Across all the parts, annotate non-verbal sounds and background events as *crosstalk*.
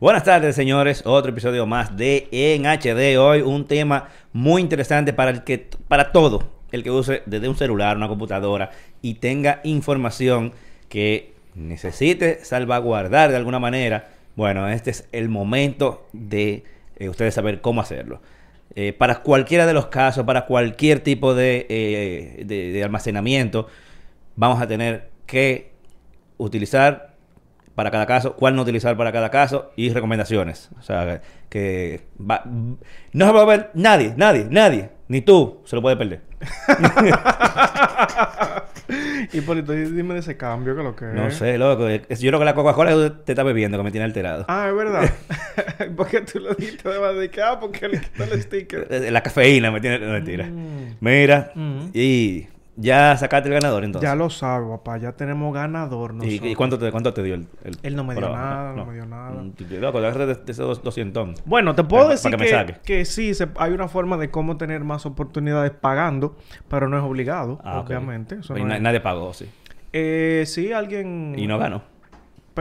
Buenas tardes, señores. Otro episodio más de En HD. Hoy un tema muy interesante para el que, para todo el que use desde un celular, una computadora y tenga información que necesite salvaguardar de alguna manera. Bueno, este es el momento de eh, ustedes saber cómo hacerlo. Eh, para cualquiera de los casos, para cualquier tipo de, eh, de- de almacenamiento, vamos a tener que utilizar para cada caso, cuál no utilizar para cada caso y recomendaciones. O sea, que va- no se va a ver nadie, nadie, nadie, ni tú se lo puede perder. *laughs* Y dime de ese cambio que lo que No sé, loco. Yo creo que la Coca-Cola te está bebiendo que me tiene alterado. Ah, es verdad. *laughs* *laughs* ¿Por qué tú lo dijiste además de que, ah, porque le quitó el sticker? La cafeína me tiene... No, mentira. Mm. Mira, Mm. y ya sacaste el ganador entonces. Ya lo sabe, papá. Ya tenemos ganador ¿Y, y cuánto, te, cuánto te dio el, el- Él no me dio nada, no me dio nada. Mm, Loco, déjate de, de esos 200. Bueno, te puedo Para- decir para que que, sí, se- hay una forma de cómo tener más oportunidades pagando, pero no es obligado, Ah, obviamente. Eso Y no na- es- Nadie pagó, sí. Eh, sí, alguien... Y no ganó.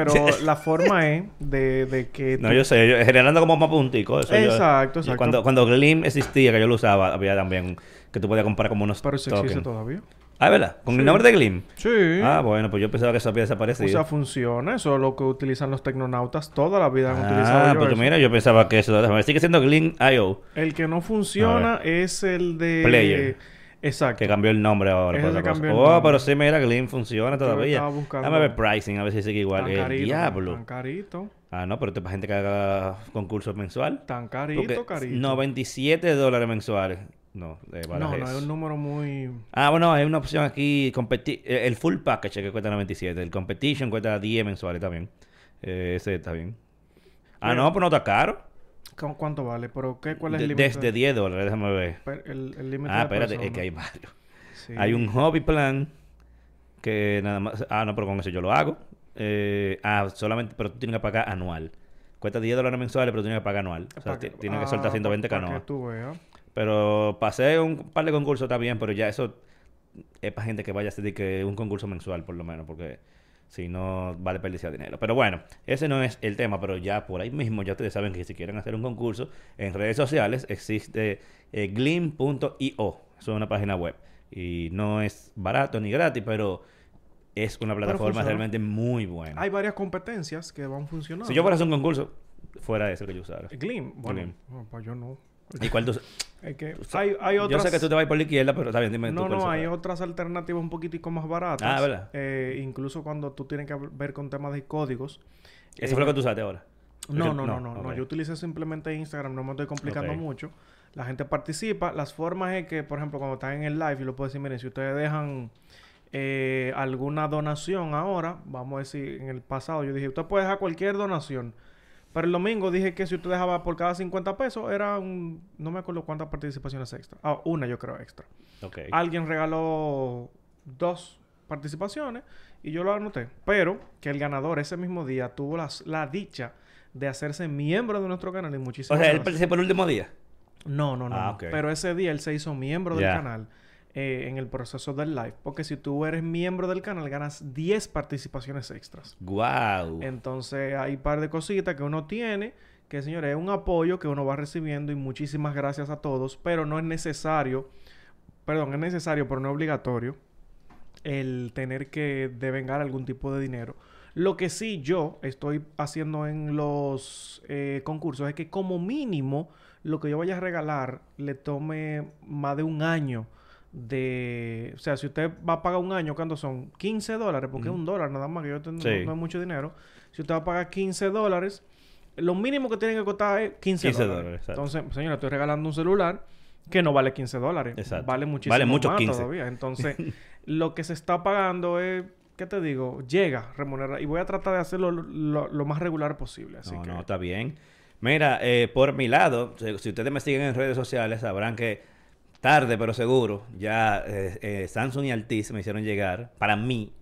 Pero la forma es de, de que... *laughs* No, tú- yo sé, yo- generando como más punticos. eso Exacto, exacto. Cuando, cuando Glim existía, que yo lo usaba, había también que tú podías comprar como unos Pero eso existe todavía. Ah, ¿verdad? Con Sí. el nombre de Glim. Sí. Ah, bueno, pues yo pensaba que eso había O desaparecido. sea, funciona. Eso es lo que utilizan los tecnonautas. Toda la vida han utilizado ah, porque eso. mira, yo pensaba que eso sigue siendo Glim IO, El que no funciona es el de... Player. Exacto. que cambió el nombre ahora. Por cambió el Oh, pero sí, mira, Glim funciona todavía. Dame ver pricing, a ver si sigue igual. Tan El carito. diablo. Tan carito. Ah, no, pero esto es para gente que haga concursos mensual. Tan carito, Porque carito. 97 dólares mensuales. No, de no, Balajes. no, es un número muy... Ah, bueno, hay una opción aquí, competi- eh, el full package que cuesta 97, el competition cuesta 10 mensuales también. Eh, ese está bien. Ah, Pero- no, pues no está caro. ¿Cu- ¿Cuánto vale? ¿Pero qué? ¿Cuál es De- el límite? desde 10 dólares, déjame ver. El el límite Ah, de espérate, es que hay varios. Sí. Hay un hobby plan que nada más... Ah, no, pero con eso yo lo hago. Eh, ah, solamente, pero tú tienes que pagar anual. Cuesta 10 dólares mensuales, pero tienes que pagar anual. O sea, Pa' ti- que- tienes que ah, soltar 120 pa- pa' canoas. tú. Pero pasé un par de concursos, está bien, pero ya eso es para gente que vaya a hacer de que un concurso mensual, por lo menos, porque si no vale desperdiciar dinero. Pero bueno, ese no es el tema, pero ya por ahí mismo ya ustedes saben que si quieren hacer un concurso en redes sociales existe eh, glim.io, eso es una página web. Y no es barato ni gratis, pero es una plataforma realmente muy buena. Hay varias competencias que van funcionando. Si yo fuera a hacer un concurso, fuera eso que yo usara. Glim. Bueno, Glim. no, pues yo no. ¿Y cuál tú- *laughs* Es que sa- hay, hay otras... Yo sé que tú te vas por la izquierda, pero está bien, dime tú No, cuál no, hay otras alternativas un poquitico más baratas. Ah, ¿verdad? Eh, incluso cuando tú tienes que ver con temas de códigos. Eso fue lo que tú usaste ahora. No, no, no, no. Yo utilicé simplemente Instagram, no me estoy complicando mucho. La gente participa. Las formas es que, por ejemplo, cuando están en el live, yo lo puedo decir, miren, si ustedes dejan eh, alguna donación ahora, vamos a decir, en el pasado yo dije, usted puede dejar cualquier donación. Pero el domingo dije que si usted dejaba por cada 50 pesos, era un... No me acuerdo cuántas participaciones extra. Ah, una yo creo extra. Ok. Alguien regaló dos participaciones y yo lo anoté. Pero que el ganador ese mismo día tuvo las- la dicha de hacerse miembro de nuestro canal y O muchísimas sea, él participó el último día. No, no, no. Ah. Pero ese día él se hizo miembro del canal eh, en el proceso del live. Porque si tú eres miembro del canal, ganas 10 participaciones extras. Wow. Entonces hay un par de cositas que uno tiene, que señores, es un apoyo que uno va recibiendo y muchísimas gracias a todos, pero no es necesario, perdón, es necesario, pero no es obligatorio, el tener que devengar algún tipo de dinero. Lo que sí yo estoy haciendo en los eh, concursos es que como mínimo lo que yo vaya a regalar le tome más de un año de... O sea, si usted va a pagar un año, ¿cuánto son? 15 dólares, porque es un dólar nada más, que yo tengo, Sí. no, no es mucho dinero. Si usted va a pagar 15 dólares, lo mínimo que tiene que costar es 15, 15 dólares. Entonces, señora, estoy regalando un celular que no vale 15 dólares. Exacto. Vale muchísimo Vale mucho más 15. todavía. Entonces, *laughs* lo que se está pagando es... ¿Qué te digo? Llega remunerar. Y voy a tratar de hacerlo lo, lo- lo más regular posible. Así no, que... no, está bien. Mira, eh, por mi lado, si, si ustedes me siguen en redes sociales, sabrán que tarde pero seguro, ya eh, eh, Samsung y Altis me hicieron llegar, para mí,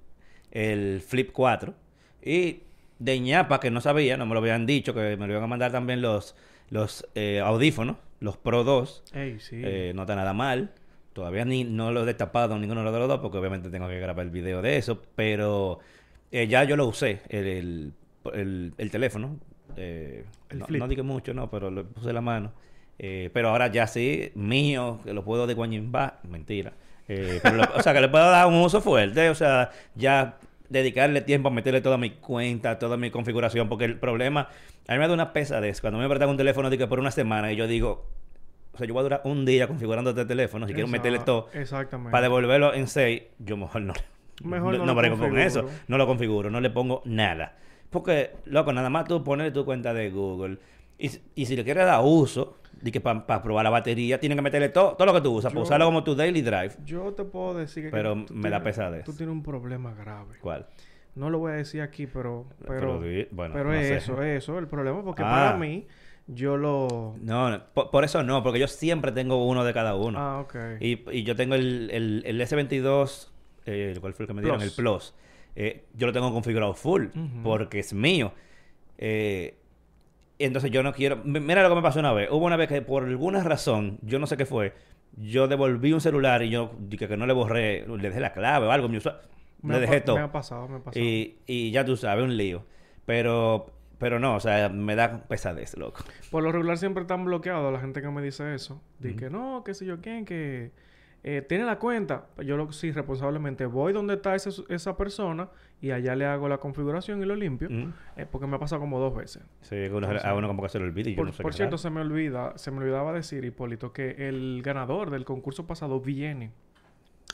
el Flip 4. Y de ñapa, que no sabía, no me lo habían dicho, que me lo iban a mandar también los, los eh, audífonos, los Pro 2. Ey, sí. Eh, no está nada mal. Todavía ni, no lo he destapado ninguno de los dos porque obviamente tengo que grabar el video de eso. Pero eh, ya yo lo usé, el, el, el- el teléfono. Eh, El no, flip. no dije mucho, no, pero le puse la mano. Eh, pero ahora ya sí, mío, que lo puedo de Guañimbá, mentira. Eh, pero lo- o sea, que le puedo dar un uso fuerte, o sea, ya dedicarle tiempo a meterle toda mi cuenta, toda mi configuración, porque el problema, a mí me da una pesadez cuando me prestan un teléfono que por una semana y yo digo, o sea, yo voy a durar un día configurando este teléfono, si quiero meterle todo, Exactamente. para devolverlo en 6, yo mejor no. Mejor no no, lo con eso. No lo configuro, no le pongo nada. Porque, loco, nada más tú pones tu cuenta de Google. Y, y si le quieres dar uso, de que para probar la batería, tienes que meterle todo, todo lo que tú usas, para usarlo como tu daily drive. Yo te puedo decir que... Pero me da tienes- pesadez. Tú tienes un problema grave. ¿Cuál? No lo voy a decir aquí, pero... Pero, bueno, pero no es sé. eso, es eso el problema. Porque Ah. para mí, yo lo... No, no, por, por eso no, porque yo siempre tengo uno de cada uno. Ah, ok. Y, y yo tengo el, el, el S22, eh, ¿cuál fue el que me dieron? Plus. El Plus. Eh, yo lo tengo configurado full, porque es mío. Eh, entonces yo no quiero... Mira lo que me pasó una vez. Hubo una vez que por alguna razón, yo no sé qué fue, yo devolví un celular y yo dije que no le borré, le dejé la clave o algo, mi usuario, Me le dejé todo. Me ha pasado, me ha pasado. Y, y ya tú sabes, un lío. Pero, pero no, o sea, me da pesadez, loco. Por lo regular siempre están bloqueados la gente que me dice eso. De que no, que sé yo quién, que eh, tiene la cuenta. Yo lo sí, responsablemente voy donde está ese- esa persona y allá le hago la configuración y lo limpio. Mm. eh, porque me ha pasado como dos veces. Sí, uno- a uno como que se le olvida y yo Por, no sé por qué cierto, se me olvida, se me olvidaba decir, Hipólito, que el ganador del concurso pasado viene.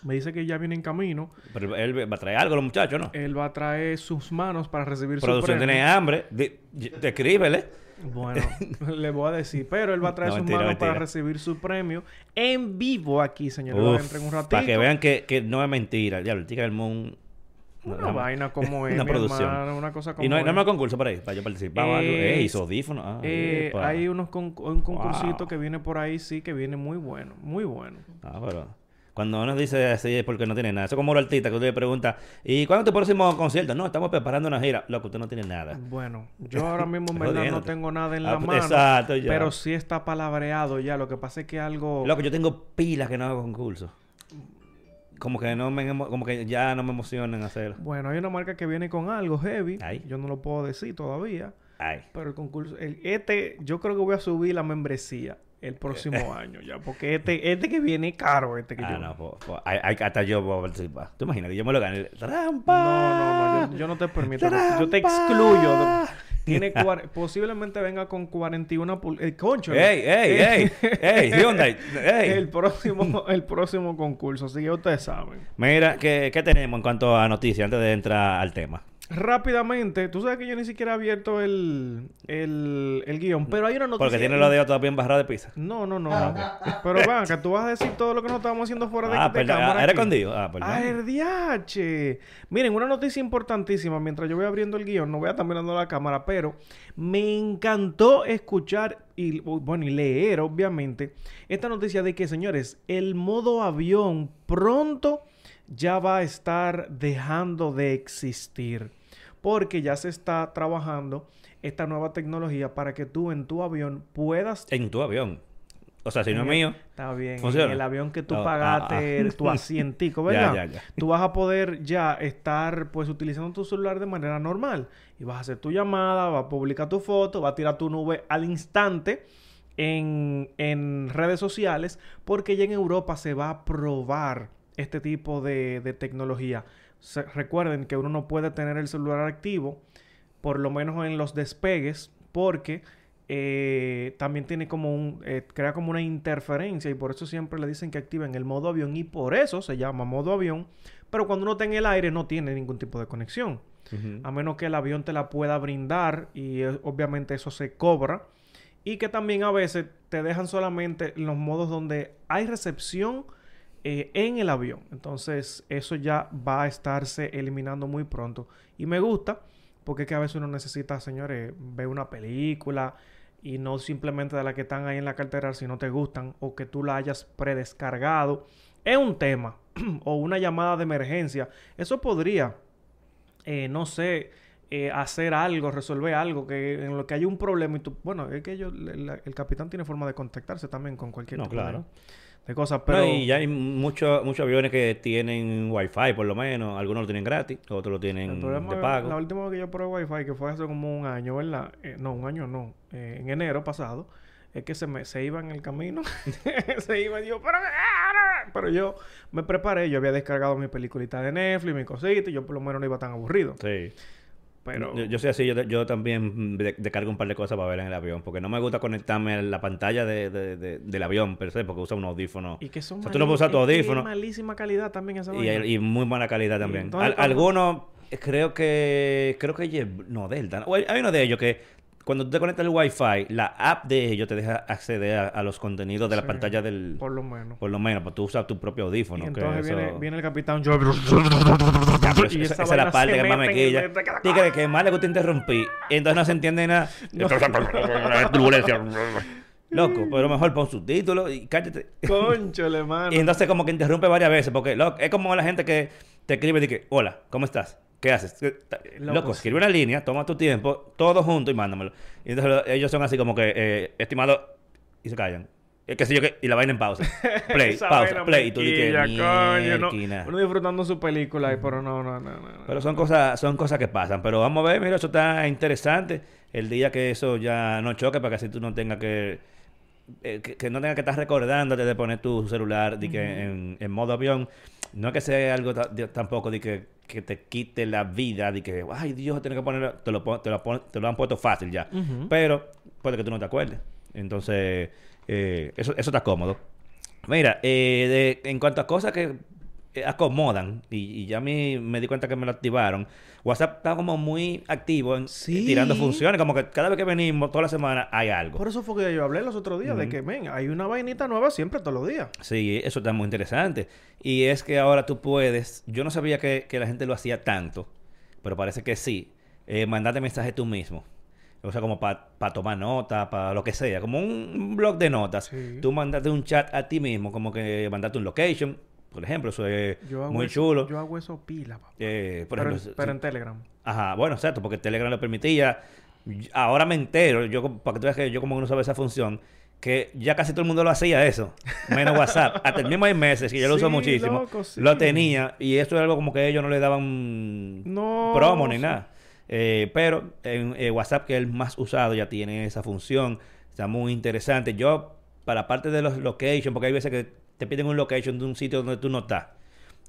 Me dice que ya viene en camino. Pero él va a traer algo, los muchachos, ¿no? Él va a traer sus manos para recibir su Producción premio. tiene hambre. Di- y- Escríbele. Bueno, *laughs* le voy a decir, pero él va a traer No, sus mentira, manos mentira. para recibir su premio en vivo aquí, señores. Uf, en un ratito. para que vean que, que no es mentira. Ya, el Tigre armó un... Una vaina como es, *laughs* una producción. hermano, una cosa como Y no hay, no hay concurso para ahí, para yo participar. Eh, Ey, hizo audífono. Ah, Eh, hay unos con- un concursito Wow. que viene por ahí, sí, que viene muy bueno, muy bueno. Ah, pero... Cuando uno dice así es porque no tiene nada. Eso es como los artistas que usted le pregunta, ¿y cuándo es tu próximo concierto? No, estamos preparando una gira. Loco, usted no tiene nada. Bueno, *laughs* yo ahora mismo en verdad no tengo nada en Ah, la pues, mano. exacto, ya. Pero sí está palabreado ya. Lo que pasa es que algo. Loco, yo tengo pilas que no hago concurso. Como que no me como que ya no me emocionan hacerlo. Bueno, hay una marca que viene con algo heavy. Ay. Yo no lo puedo decir todavía. Ay. Pero el concurso, el, este, yo creo que voy a subir la membresía el próximo año ya. Porque este, este que viene es caro, este que Ah, yo. no, po- po- hay- hay- hasta yo puedo participar. ¿Tú imaginas que yo me lo gane? ¡Trampa! No, no, no, yo, yo no te permito. Yo te ¡Trampa! excluyo. de- tiene *laughs* posiblemente venga con 41 pul- eh, concho. ¡Ey, ey, ey! *laughs* ¡Ey, Hyundai! ¡Ey! El próximo, el próximo concurso, así que ustedes saben. Mira, ¿qué, ¿qué tenemos en cuanto a noticias antes de entrar al tema? Rápidamente, tú sabes que yo ni siquiera he abierto el, el, el guion, pero hay una noticia. Porque tiene los dedos todavía embarrados de pizza. No, no, no. *laughs* Pero van, que tú vas a decir todo lo que nos estamos haciendo fuera de, Ah, de perdón. cámara. Ah. ¿Era escondido? Ah, perdón. ¡Ah, el DH! Miren, una noticia importantísima. Mientras yo voy abriendo el guion, no voy a estar mirando la cámara, pero me encantó escuchar y, bueno, y leer, obviamente, esta noticia de que, señores, el modo avión pronto ya va a estar dejando de existir. Porque ya se está trabajando esta nueva tecnología para que tú en tu avión puedas En tu avión. O sea, si no es mío. Está bien. ¿Funciona? En el avión que tú Ah, pagaste, ah, ah. tu asientico, *laughs* Ya, ¿verdad? ya, ya. Tú vas a poder ya estar, pues, utilizando tu celular de manera normal. Y vas a hacer tu llamada, vas a publicar tu foto, vas a tirar tu nube al instante en, en redes sociales, porque ya en Europa se va a probar este tipo de, de tecnología. Se- recuerden que uno no puede tener el celular activo, por lo menos en los despegues, porque eh, también tiene como un, eh, crea como una interferencia y por eso siempre le dicen que activen el modo avión y por eso se llama modo avión, pero cuando uno está en el aire no tiene ningún tipo de conexión, a menos que el avión te la pueda brindar y eh, obviamente eso se cobra y que también a veces te dejan solamente los modos donde hay recepción eh, en el avión. Entonces eso ya va a estarse eliminando muy pronto. Y me gusta porque es que a veces uno necesita, señores, ver una película y no simplemente de las que están ahí en la cartera si no te gustan o que tú la hayas predescargado. Es un tema *clears throat* o una llamada de emergencia. Eso podría, eh, no sé, eh, hacer algo, resolver algo, que en lo que hay un problema y tú, bueno, es que ellos, el, el capitán tiene forma de contactarse también con cualquier No, claro. De cosas, No, pero... y ya hay muchos muchos aviones que tienen wifi por lo menos. Algunos lo tienen gratis, otros lo El tienen problema de es- pago. La última vez que yo probé Wi-Fi, que fue hace como un año, ¿verdad? Eh, no, un año no. Eh, en enero pasado, es que se me se iba en el camino. *laughs* se iba y yo, pero, pero yo me preparé. Yo había descargado mi peliculita de Netflix, mi cosita, y yo por lo menos no iba tan aburrido. Sí. Pero... Yo, yo soy así, yo, yo también de- descargo un par de cosas para ver en el avión, porque no me gusta conectarme a la pantalla de, de- de- del avión per se, porque usa un audífono. Y que son O sea, tú no puedes usar tu mali- es que audífono. es malísima calidad también esa Y, y muy buena calidad también. Al- algunos, creo que, creo que no, Delta. ¿no? O hay hay uno de ellos que cuando tú te conectas al Wi-Fi, la app de ellos te deja acceder a, a los contenidos de la Sí, pantalla del... Por lo menos. Por lo menos, pues tú usas tu propio Y audífono. que entonces viene, eso- viene el capitán pero y esa, esa esa es la parte que más me y quilla. Tigre, que más le gusta interrumpir. Y entonces no se entiende nada. *laughs* Turbulencia. Loco, pero mejor pon subtítulos y cállate. Conchole, mano. Y entonces como que interrumpe varias veces. Porque loco, es como la gente que te escribe y dice, hola, ¿cómo estás? ¿Qué haces? ¿Qué ta- Loco, escribe una línea, toma tu tiempo, todo junto y mándamelo. Y entonces lo- ellos son así como que, eh, estimado, y se callan. Es que sé yo y la vaina en pausa. *laughs* Play, pausa, play. Y tú dices, coño, no. Uno disfrutando su película, pero no, no, no, no. Pero son cosas, son cosas que pasan. Pero vamos a ver, mira, eso está interesante. El día que eso ya no choque, para que así tú no tengas que, eh, que, que no tengas que estar recordándote de poner tu celular de que en, en modo avión. No es que sea algo de- tampoco de que, que te quite la vida, de que, ay Dios, tienes que ponerlo, te lo, te, lo pon- te lo han puesto fácil ya. Pero puede que tú no te acuerdes. Entonces, eh, eso, eso está cómodo. Mira, eh, de- en cuanto a cosas que acomodan, y, y ya mí me di cuenta que me lo activaron, WhatsApp está como muy activo en, Sí. tirando funciones, como que cada vez que venimos, toda la semana, hay algo. Por eso fue que yo hablé los otros días de que, ven, hay una vainita nueva siempre todos los días. Sí, eso está muy interesante. Y es que ahora tú puedes, yo no sabía que, que la gente lo hacía tanto, pero parece que sí, eh, mandarte mensajes tú mismo. O sea, como para tomar nota, para lo que sea, como un, blog de notas. Sí. Tú mandate un chat a ti mismo, como que mandate un location, por ejemplo, eso es muy eso- chulo. Yo hago eso pila, papá. Eh, por pero, ejemplo, en, pero si- en Telegram. Ajá, bueno, exacto, porque Telegram lo permitía. Ahora me entero, yo para que tú veas que yo como que no sabía esa función, que ya casi todo el mundo lo hacía eso, menos WhatsApp. *laughs* Hasta el mismo hay meses que yo lo uso muchísimo, loco, sí. lo tenía y eso era algo como que ellos no le daban No, promo ni sí. nada. Eh, pero en eh, WhatsApp, que es el más usado, ya tiene esa función, está muy interesante. Yo, para parte de los locations, porque hay veces que te piden un location de un sitio donde tú no estás.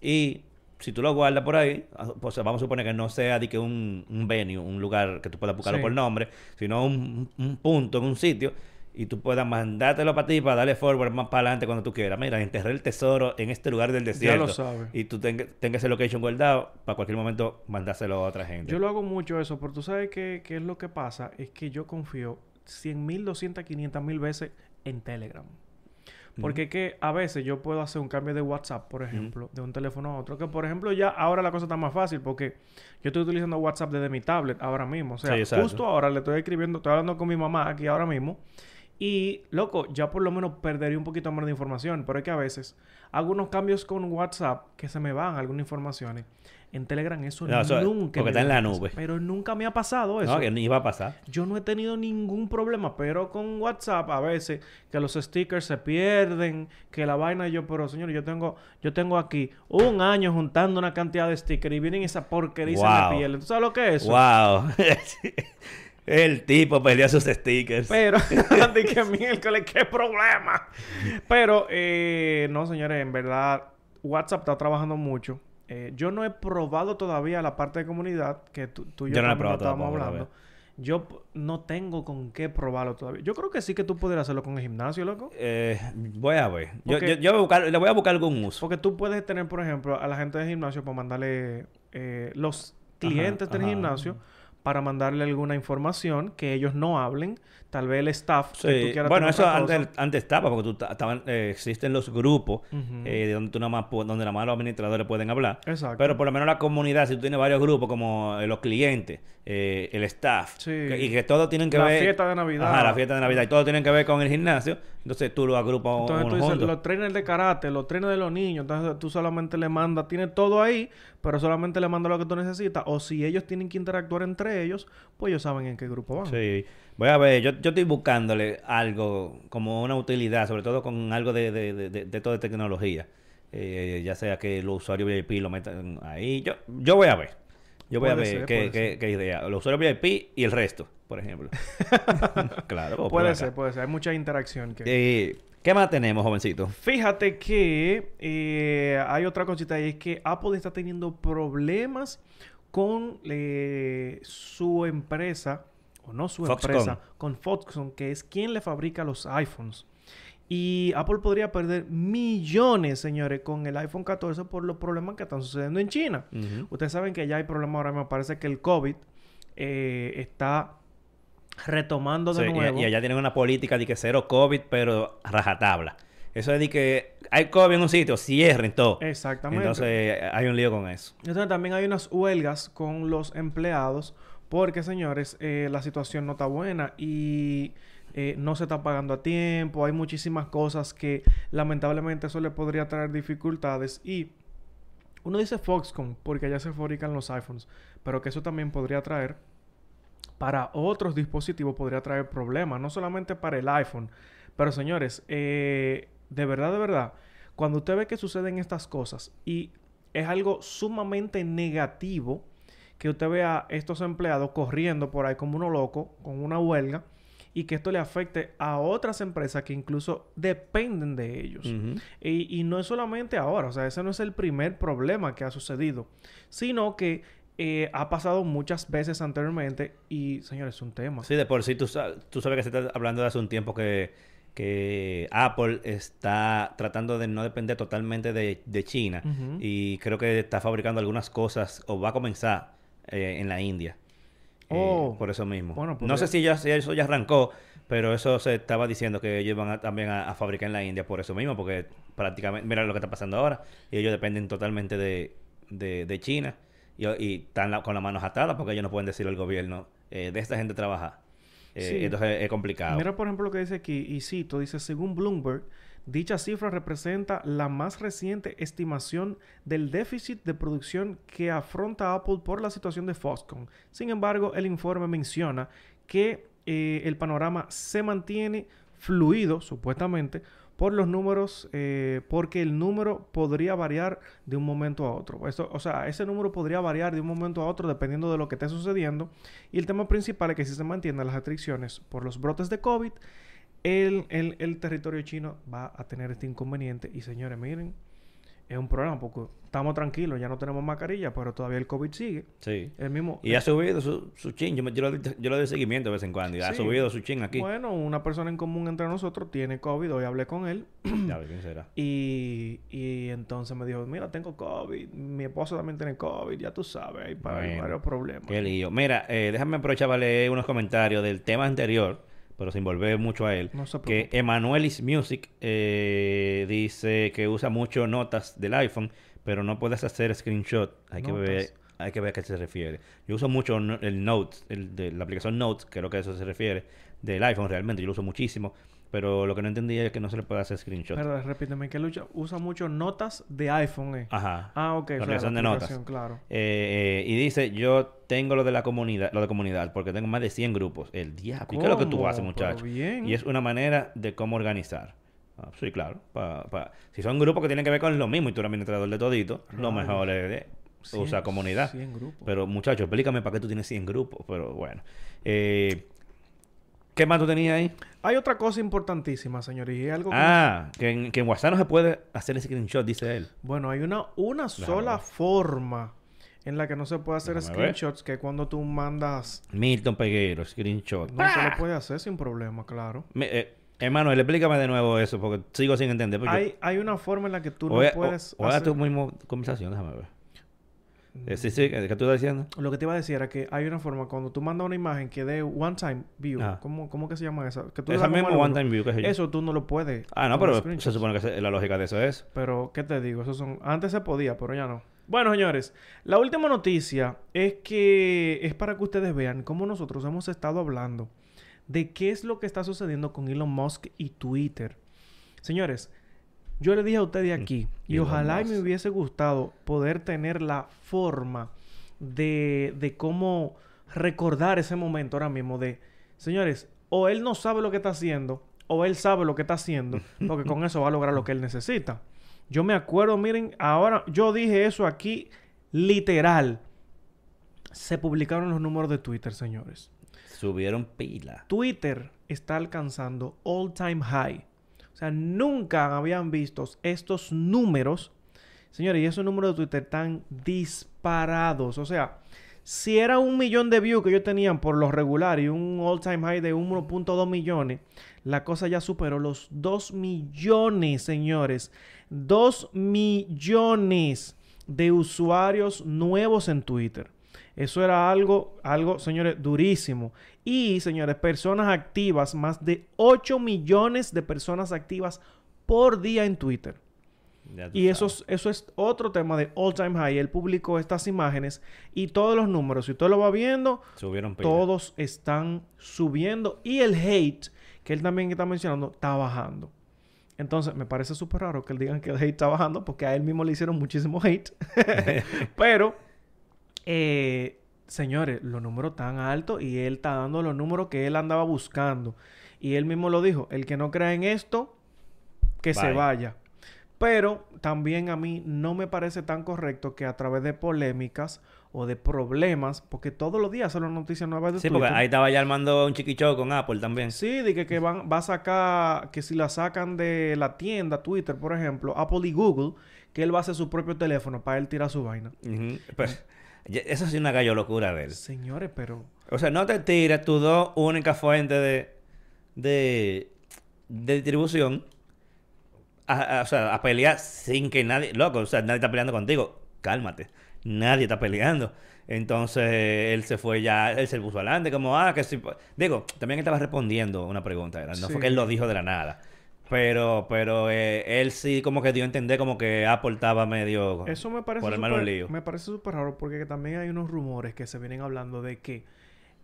Y si tú lo guardas por ahí, ah, pues vamos a suponer que no sea de que un, un venue, un lugar que tú puedas buscarlo Sí. por nombre, sino un, un punto en un sitio y tú puedas mandártelo para ti para darle forward más para adelante cuando tú quieras. Mira, enterré el tesoro en este lugar del desierto. lo sabes. Y tú tenga- tengas ese location guardado para cualquier momento mandárselo a otra gente. Yo lo hago mucho eso, pero tú sabes qué, qué es lo que pasa. Es que yo confío 100 mil, 200, 500 mil veces en Telegram. Porque es que a veces yo puedo hacer un cambio de WhatsApp, por ejemplo, de un teléfono a otro. Que por ejemplo ya ahora la cosa está más fácil porque yo estoy utilizando WhatsApp desde mi tablet ahora mismo. O sea, Sí, justo ahora le estoy escribiendo, estoy hablando con mi mamá aquí ahora mismo. Y, loco, ya por lo menos perdería un poquito más de información. Pero es que a veces hago unos cambios con WhatsApp que se me van algunas informaciones. En Telegram eso No, eso- nunca... porque está en la pasa. nube. Pero nunca me ha pasado eso. no, que ni iba a pasar. Yo no he tenido ningún problema, pero con WhatsApp a veces que los stickers se pierden, que la vaina yo, pero señor, yo tengo, yo tengo aquí un año juntando una cantidad de stickers y vienen esa porquería Wow. me pierden. ¿Tú sabes lo que es eso? Wow. *laughs* El tipo pelea sus stickers. Pero, *laughs* *laughs* que miércoles, qué problema. Pero, eh, no, señores, en verdad, WhatsApp está trabajando mucho. Eh, yo no he probado todavía la parte de comunidad que tú, tú y yo, Yo no estábamos tampoco hablando. Yo no tengo con qué probarlo todavía. Yo creo que sí que tú pudieras hacerlo con el gimnasio, loco. Eh, voy a ver. Yo, yo, yo voy a buscar, le voy a buscar algún uso. Porque tú puedes tener, por ejemplo, a la gente del gimnasio para mandarle eh, los clientes del ajá. gimnasio para mandarle alguna información que ellos no hablen. Tal vez el staff. que tú Sí. quieras Bueno, eso antes, antes estaba, porque tú ta- estaban, eh, existen los grupos Ujú. eh, de donde tú nada más donde nada más los administradores pueden hablar. Exacto. Pero por lo menos la comunidad, si tú tienes varios grupos como eh, los clientes, eh, el staff, Sí. que- y que todos tienen que La ver. fiesta de Navidad. Ajá, la fiesta de Navidad. Y todos tienen que ver con el gimnasio. Entonces tú lo agrupas Entonces tú dices, juntos. los trainers de karate, los trainers de los niños, entonces tú solamente le mandas, tiene todo ahí, pero solamente le mandas lo que tú necesitas. O si ellos tienen que interactuar entre ellos, pues ellos saben en qué grupo van. Sí. Voy a ver, yo, yo estoy buscándole algo como una utilidad, sobre todo con algo de, de, de, de, tecnología. Eh, ya sea que los usuarios VIP lo metan ahí. Yo, yo voy a ver. Yo voy a ver qué, qué, idea. Los usuarios VIP y el resto, por ejemplo. *laughs* *laughs* claro. Puede acá. ser, puede ser. Hay mucha interacción. Que... Eh, ¿Qué más tenemos, jovencito? Fíjate que eh, hay otra cosita y es que Apple está teniendo problemas con eh, su empresa, o no su Foxconn. empresa, con Foxconn, que es quien le fabrica los iPhones. Y Apple podría perder millones, señores, con el iPhone 14 por los problemas que están sucediendo en China. Ustedes saben que ya hay problemas ahora, me parece que el COVID eh, está retomando de Sí, y- nuevo. y, allá tienen una política de que cero COVID, pero rajatabla. Eso es de que hay COVID en un sitio, cierren todo. Exactamente. Entonces hay un lío con eso. Entonces también hay unas huelgas con los empleados porque, señores, eh, la situación no está buena y eh, no se está pagando a tiempo. Hay muchísimas cosas que lamentablemente eso le podría traer dificultades y uno dice Foxconn porque allá se fabrican los iPhones, pero que eso también podría traer para otros dispositivos podría traer problemas, no solamente para el iPhone. Pero señores, eh, de verdad, de verdad, cuando usted ve que suceden estas cosas y es algo sumamente negativo que usted vea a estos empleados corriendo por ahí como uno loco, con una huelga, y que esto le afecte a otras empresas que incluso dependen de ellos. Y, y no es solamente ahora, o sea, ese no es el primer problema que ha sucedido, sino que eh, ha pasado muchas veces anteriormente y, señores, es un tema. Sí, de por sí tú, sa- tú sabes que se está hablando de hace un tiempo que, que Apple está tratando de no depender totalmente de, de China y creo que está fabricando algunas cosas o va a comenzar eh, en la India. Eh, Oh. por eso mismo. Bueno, no sé si ya si eso ya arrancó, pero eso se estaba diciendo que ellos van a- también a, a fabricar en la India por eso mismo, porque prácticamente, mira lo que está pasando ahora, y ellos dependen totalmente de, de, de China y, y están la- con las manos atadas porque ellos no pueden decirle al gobierno eh, de esta gente trabajar. Eh, Sí. Entonces es complicado. Mira, por ejemplo, lo que dice aquí, y cito, dice, según Bloomberg, dicha cifra representa la más reciente estimación del déficit de producción que afronta Apple por la situación de Foxconn. Sin embargo, el informe menciona que eh, el panorama se mantiene fluido, supuestamente, por los números, eh, porque el número podría variar de un momento a otro. O sea, ese número podría variar de un momento a otro dependiendo de lo que esté sucediendo. Y el tema principal es que si se mantienen las restricciones por los brotes de COVID, el, el- el territorio chino va a tener este inconveniente. Y señores, miren, es un problema porque estamos tranquilos, ya no tenemos mascarilla, pero todavía el COVID sigue. Sí. El mismo... Y ha subido su, su chin. Yo, yo, lo, yo lo doy seguimiento de vez en cuando. Y ha subido su chin aquí. Bueno, una persona en común entre nosotros tiene COVID, hoy hablé con él. *clears throat* Ya ¿quién será? Y, y entonces me dijo, mira, tengo COVID, mi esposo también tiene COVID, ya tú sabes, hay, pa- hay Bueno, varios problemas. Qué lío. Mira, eh, déjame aprovechar para leer unos comentarios del tema anterior, pero sin volver mucho a él. No se que. Emanuelis Music eh, dice que usa mucho notas del iPhone, pero no puedes hacer screenshot. Hay que ver, hay que ver a qué se refiere. Yo uso mucho el Notes, el de la aplicación Notes, creo que a eso se refiere, del iPhone realmente. Yo lo uso muchísimo, pero lo que no entendía es que no se le puede hacer screenshot. Perdón, repíteme, que lucha, usa mucho notas de iPhone, eh. Ajá. Ah, ok, La o sea, la aplicación de notas. claro. Eh, eh, y dice, yo tengo lo de la comunidad, lo de comunidad, porque tengo más de 100 grupos. El diablo. ¿Y ¿Qué es lo que tú haces, Pero muchacho? bien. Y es una manera de cómo organizar. Ah, sí, claro. Pa, pa- Si son grupos que tienen que ver con lo mismo y tú eres administrador de todito, lo Rayos. mejor es Cien- usar comunidad. 100 grupos. Pero muchacho, explícame para qué tú tienes 100 grupos. Pero bueno. Eh, ¿Qué más tú tenías ahí? Hay otra cosa importantísima, señores, y algo que... Ah, que en, que en WhatsApp no se puede hacer screenshot, dice él. Bueno, hay una, una sola ver. forma en la que no se puede hacer Déjame ver. screenshots, que cuando tú mandas... Milton Peguero, screenshot. No se lo puede hacer sin problema, claro. Me- eh, explícame de nuevo eso, porque sigo sin entender. porque- Hay, hay una forma en la que tú no puedes o- hacer- tu misma conversación, déjame ver. Eh, sí, sí, ¿qué, qué tú estás diciendo? Lo que te iba a decir era que hay una forma cuando tú mandas una imagen que dé one time view. Ajá. ¿Cómo, ¿Cómo que se llama esa? Que tú Esa misma one time view, sé yo. Eso tú no lo puedes. Ah, no, pero se supone que la lógica de eso es. Pero, ¿qué te digo? Eso son... Antes se podía, pero ya no. Bueno, señores. La última noticia es que... Es para que ustedes vean cómo nosotros hemos estado hablando de qué es lo que está sucediendo con Elon Musk y Twitter. Señores, yo le dije a ustedes aquí, y ojalá y me hubiese gustado poder tener la forma de, de cómo recordar ese momento ahora mismo de, señores, o él no sabe lo que está haciendo, o él sabe lo que está haciendo, *laughs* porque con eso va a lograr lo que él necesita. Yo me acuerdo, miren, ahora yo dije eso aquí literal. Se publicaron los números de Twitter, señores. Subieron pila. Twitter está alcanzando all time high. Sea, nunca habían visto estos números. Señores, y esos números de Twitter están disparados. O sea, si era un millón de views que ellos tenían por lo regular y un all time high de 1.2 millones, la cosa ya superó los 2 millones, señores. 2 millones de usuarios nuevos en Twitter. Eso era algo, algo, señores, durísimo. Y, señores, personas activas, más de 8 millones de personas activas por día en Twitter. Y eso es, eso es otro tema de all time high. Él publicó estas imágenes y todos los números, si usted lo va viendo, todos están subiendo. Y el hate, que él también está mencionando, está bajando. Entonces, me parece súper raro que él digan que el hate está bajando porque a él mismo le hicieron muchísimo hate. *laughs* *laughs* Pero eh, señores, los números tan altos y él está dando los números que él andaba buscando. Y él mismo lo dijo, el que no crea en esto, que se vaya. Pero también a mí no me parece tan correcto que a través de polémicas o de problemas, porque todos los días son noticias nuevas de Sí, porque ahí estaba ya armando un chiquicho con Apple también. Sí, de que, que van, va a sacar, que si la sacan de la tienda Twitter, por ejemplo, Apple y Google, que él va a hacer su propio teléfono para él tirar su vaina. Eso sí es una gallo locura de él. Señores, pero... O sea, no te tires tus dos únicas fuentes de, de, de distribución a, o sea, a pelear sin que nadie... Loco, o sea, nadie está peleando contigo. Cálmate. Nadie está peleando. Entonces, él se fue ya... Él se puso adelante como, ah, que si... Digo, también estaba respondiendo una pregunta. No fue que él lo dijo de la nada. Pero, pero eh, él sí como que dio a entender como que Apple estaba medio Eso me parece por el lío. Me parece súper raro porque también hay unos rumores que se vienen hablando de que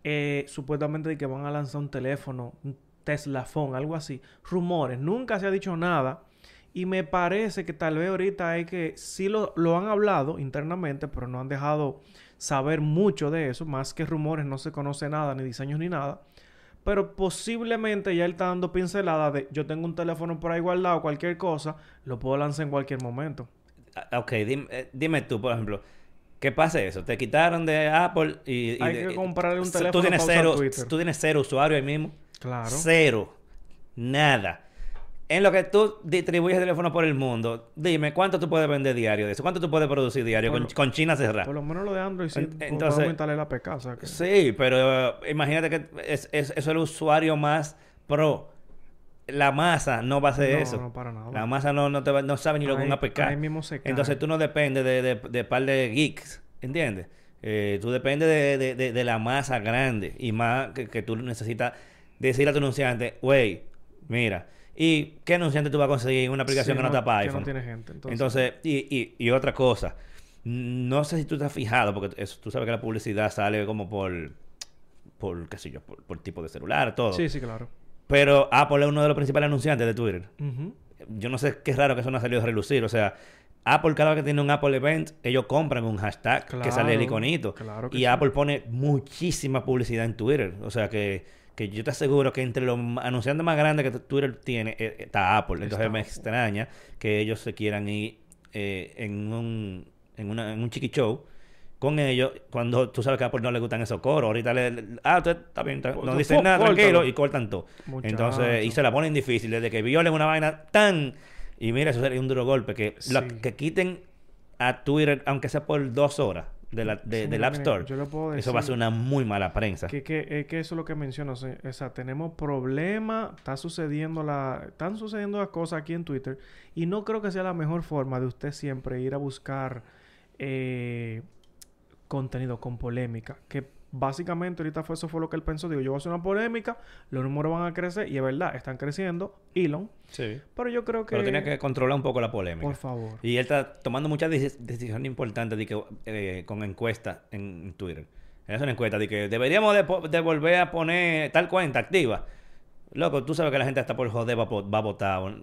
eh, supuestamente de que van a lanzar un teléfono, un Tesla Phone, algo así. Rumores. Nunca se ha dicho nada. Y me parece que tal vez ahorita hay que... Sí lo, lo han hablado internamente, pero no han dejado saber mucho de eso. Más que rumores, no se conoce nada, ni diseños ni nada. Pero posiblemente ya él está dando pinceladas de yo tengo un teléfono por ahí guardado, cualquier cosa, lo puedo lanzar en cualquier momento. Ah, ok, eh, dime, tú, por ejemplo, ¿qué pasa eso? Te quitaron de Apple y... Hay que comprarle un teléfono tú tienes cero, Tú tienes cero usuario ahí mismo. Claro. Cero. Nada. En lo que tú distribuyes teléfono por el mundo, dime, ¿cuánto tú puedes vender diario de eso? ¿Cuánto tú puedes producir diario con, China cerrada? Por lo menos lo de Android sí. Entonces, la PK, o sea que... Sí, pero eh, imagínate que es, es, es, el usuario más pro. La masa no va a ser eso. No, para nada. La masa no, no, te va, no sabe ni lo que es un APK. Ahí mismo se cae. Entonces tú no dependes de, de, de par de geeks, ¿entiendes? Eh, tú dependes de, de, de, la masa grande y más que, que tú necesitas decir a tu anunciante, güey, mira ¿Y qué anunciante tú vas a conseguir una aplicación que no, está para iPhone? no tiene gente. Entonces, y, y, y, otra cosa. No sé si tú te has fijado, porque tú sabes que la publicidad sale como por, por qué sé yo, por, tipo de celular, todo. Sí, sí, claro. Pero Apple es uno de los principales anunciantes de Twitter. Yo no sé qué raro que eso no ha salido a relucir. O sea, Apple cada vez que tiene un Apple Event, ellos compran un hashtag que sale el iconito. Claro y Apple pone muchísima publicidad en Twitter. O sea que que yo te aseguro que entre los anunciantes más grandes que Twitter tiene eh, está Apple. Entonces me extraña que ellos se quieran ir eh, en un en, una, en un chiqui show con ellos cuando tú sabes que a Apple no le gustan esos coros. Ahorita le, ah, usted está bien, no dicen nada, tranquilo, y cortan todo. Entonces, y se la ponen difícil desde que violen una vaina tan y mira, eso sería un duro golpe que, que quiten a Twitter aunque sea por dos horas de la, del App Store, eso va a ser una muy mala prensa. Que, que, que eso es lo que menciono. O sea, tenemos problemas, está sucediendo la, están sucediendo las cosas aquí en Twitter y no creo que sea la mejor forma de usted siempre ir a buscar eh, contenido con polémica. Que básicamente ahorita fue eso fue lo que él pensó. Digo, yo voy a hacer una polémica, los números van a crecer y es verdad, están creciendo. Elon. Sí. Pero yo creo que... Pero tiene que controlar un poco la polémica. Por favor. Y él está tomando muchas decisiones importantes de que, eh, con encuestas en Twitter. Es una encuesta de que deberíamos de, volver a poner tal cuenta activa. Loco, tú sabes que la gente hasta por joder va, va a votar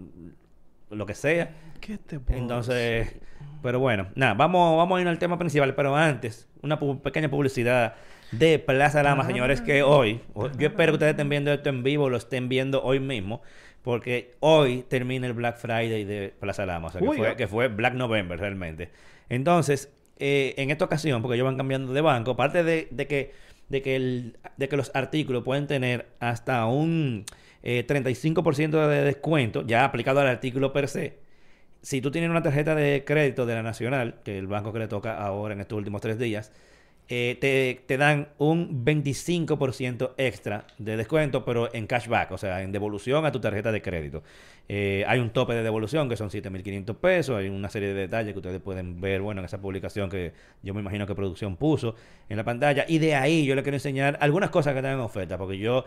lo que sea. ¿Qué te puedo Entonces, decir? pero bueno, nada, vamos, vamos a ir al tema principal, pero antes, una pu- pequeña publicidad de Plaza Lama, Ah. señores, que hoy, yo espero que ustedes estén viendo esto en vivo, lo estén viendo hoy mismo, porque hoy termina el Black Friday de Plaza Lama, o sea, que, Uy, fue, ah. que fue Black November realmente. Entonces, eh, en esta ocasión, porque ellos van cambiando de banco, aparte de, de que, de, que el- de que los artículos pueden tener hasta un eh, 35% de descuento, ya aplicado al artículo per se, si tú tienes una tarjeta de crédito de la Nacional, que es el banco que le toca ahora en estos últimos tres días, eh, te, te dan un 25% extra de descuento, pero en cashback, o sea, en devolución a tu tarjeta de crédito. Eh, hay un tope de devolución que son 7.500 pesos, hay una serie de detalles que ustedes pueden ver, bueno, en esa publicación que yo me imagino que producción puso en la pantalla. Y de ahí yo le quiero enseñar algunas cosas que están en oferta, porque yo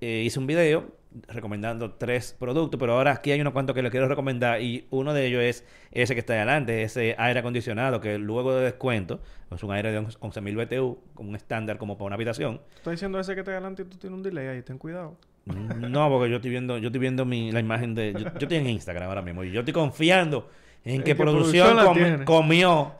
eh, hice un video recomendando tres productos, pero ahora aquí hay unos cuantos que les quiero recomendar y uno de ellos es ese que está adelante, ese aire acondicionado que luego de descuento es un aire de 11.000 BTU, como un estándar como para una habitación. Estás diciendo ese que te adelante y tú tienes un delay ahí, ten cuidado. No, porque yo estoy viendo, yo estoy viendo mi, la imagen de, yo, yo estoy en Instagram ahora mismo y yo estoy confiando en En que, que producción, comi- comió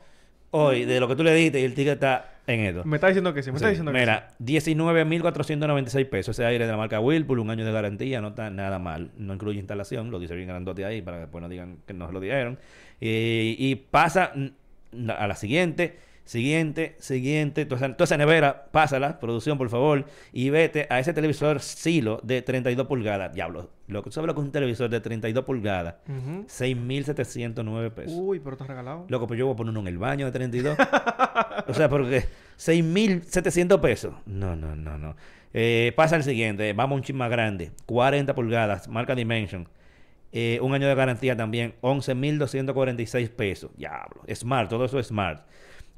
hoy de lo que tú le diste y el ticket está en esto. Me está diciendo que sí, me está Sí, diciendo que Mira, 19.496 pesos. Ese aire de la marca Whirlpool, un año de garantía, no está nada mal. No incluye instalación, lo dice bien grandote ahí para que después no digan que nos lo dieron. Eh, y pasa a la siguiente, siguiente, siguiente. Toda esa, toda esa nevera, pásala, producción, por favor. Y vete a ese televisor Silo de 32 pulgadas. Diablo, lo que sabes lo que es un televisor de 32 pulgadas. sí. Ujú. 6.709 pesos. Uy, pero está regalado. Loco, pues yo voy a poner uno en el baño de 32. o sea, porque 6.700 pesos. No, no, no, no. Eh, pasa el siguiente. Vamos a un chip más grande. 40 pulgadas, marca Dimension. Eh, un año de garantía también. 11.246 pesos. Diablo. Smart, todo eso es smart.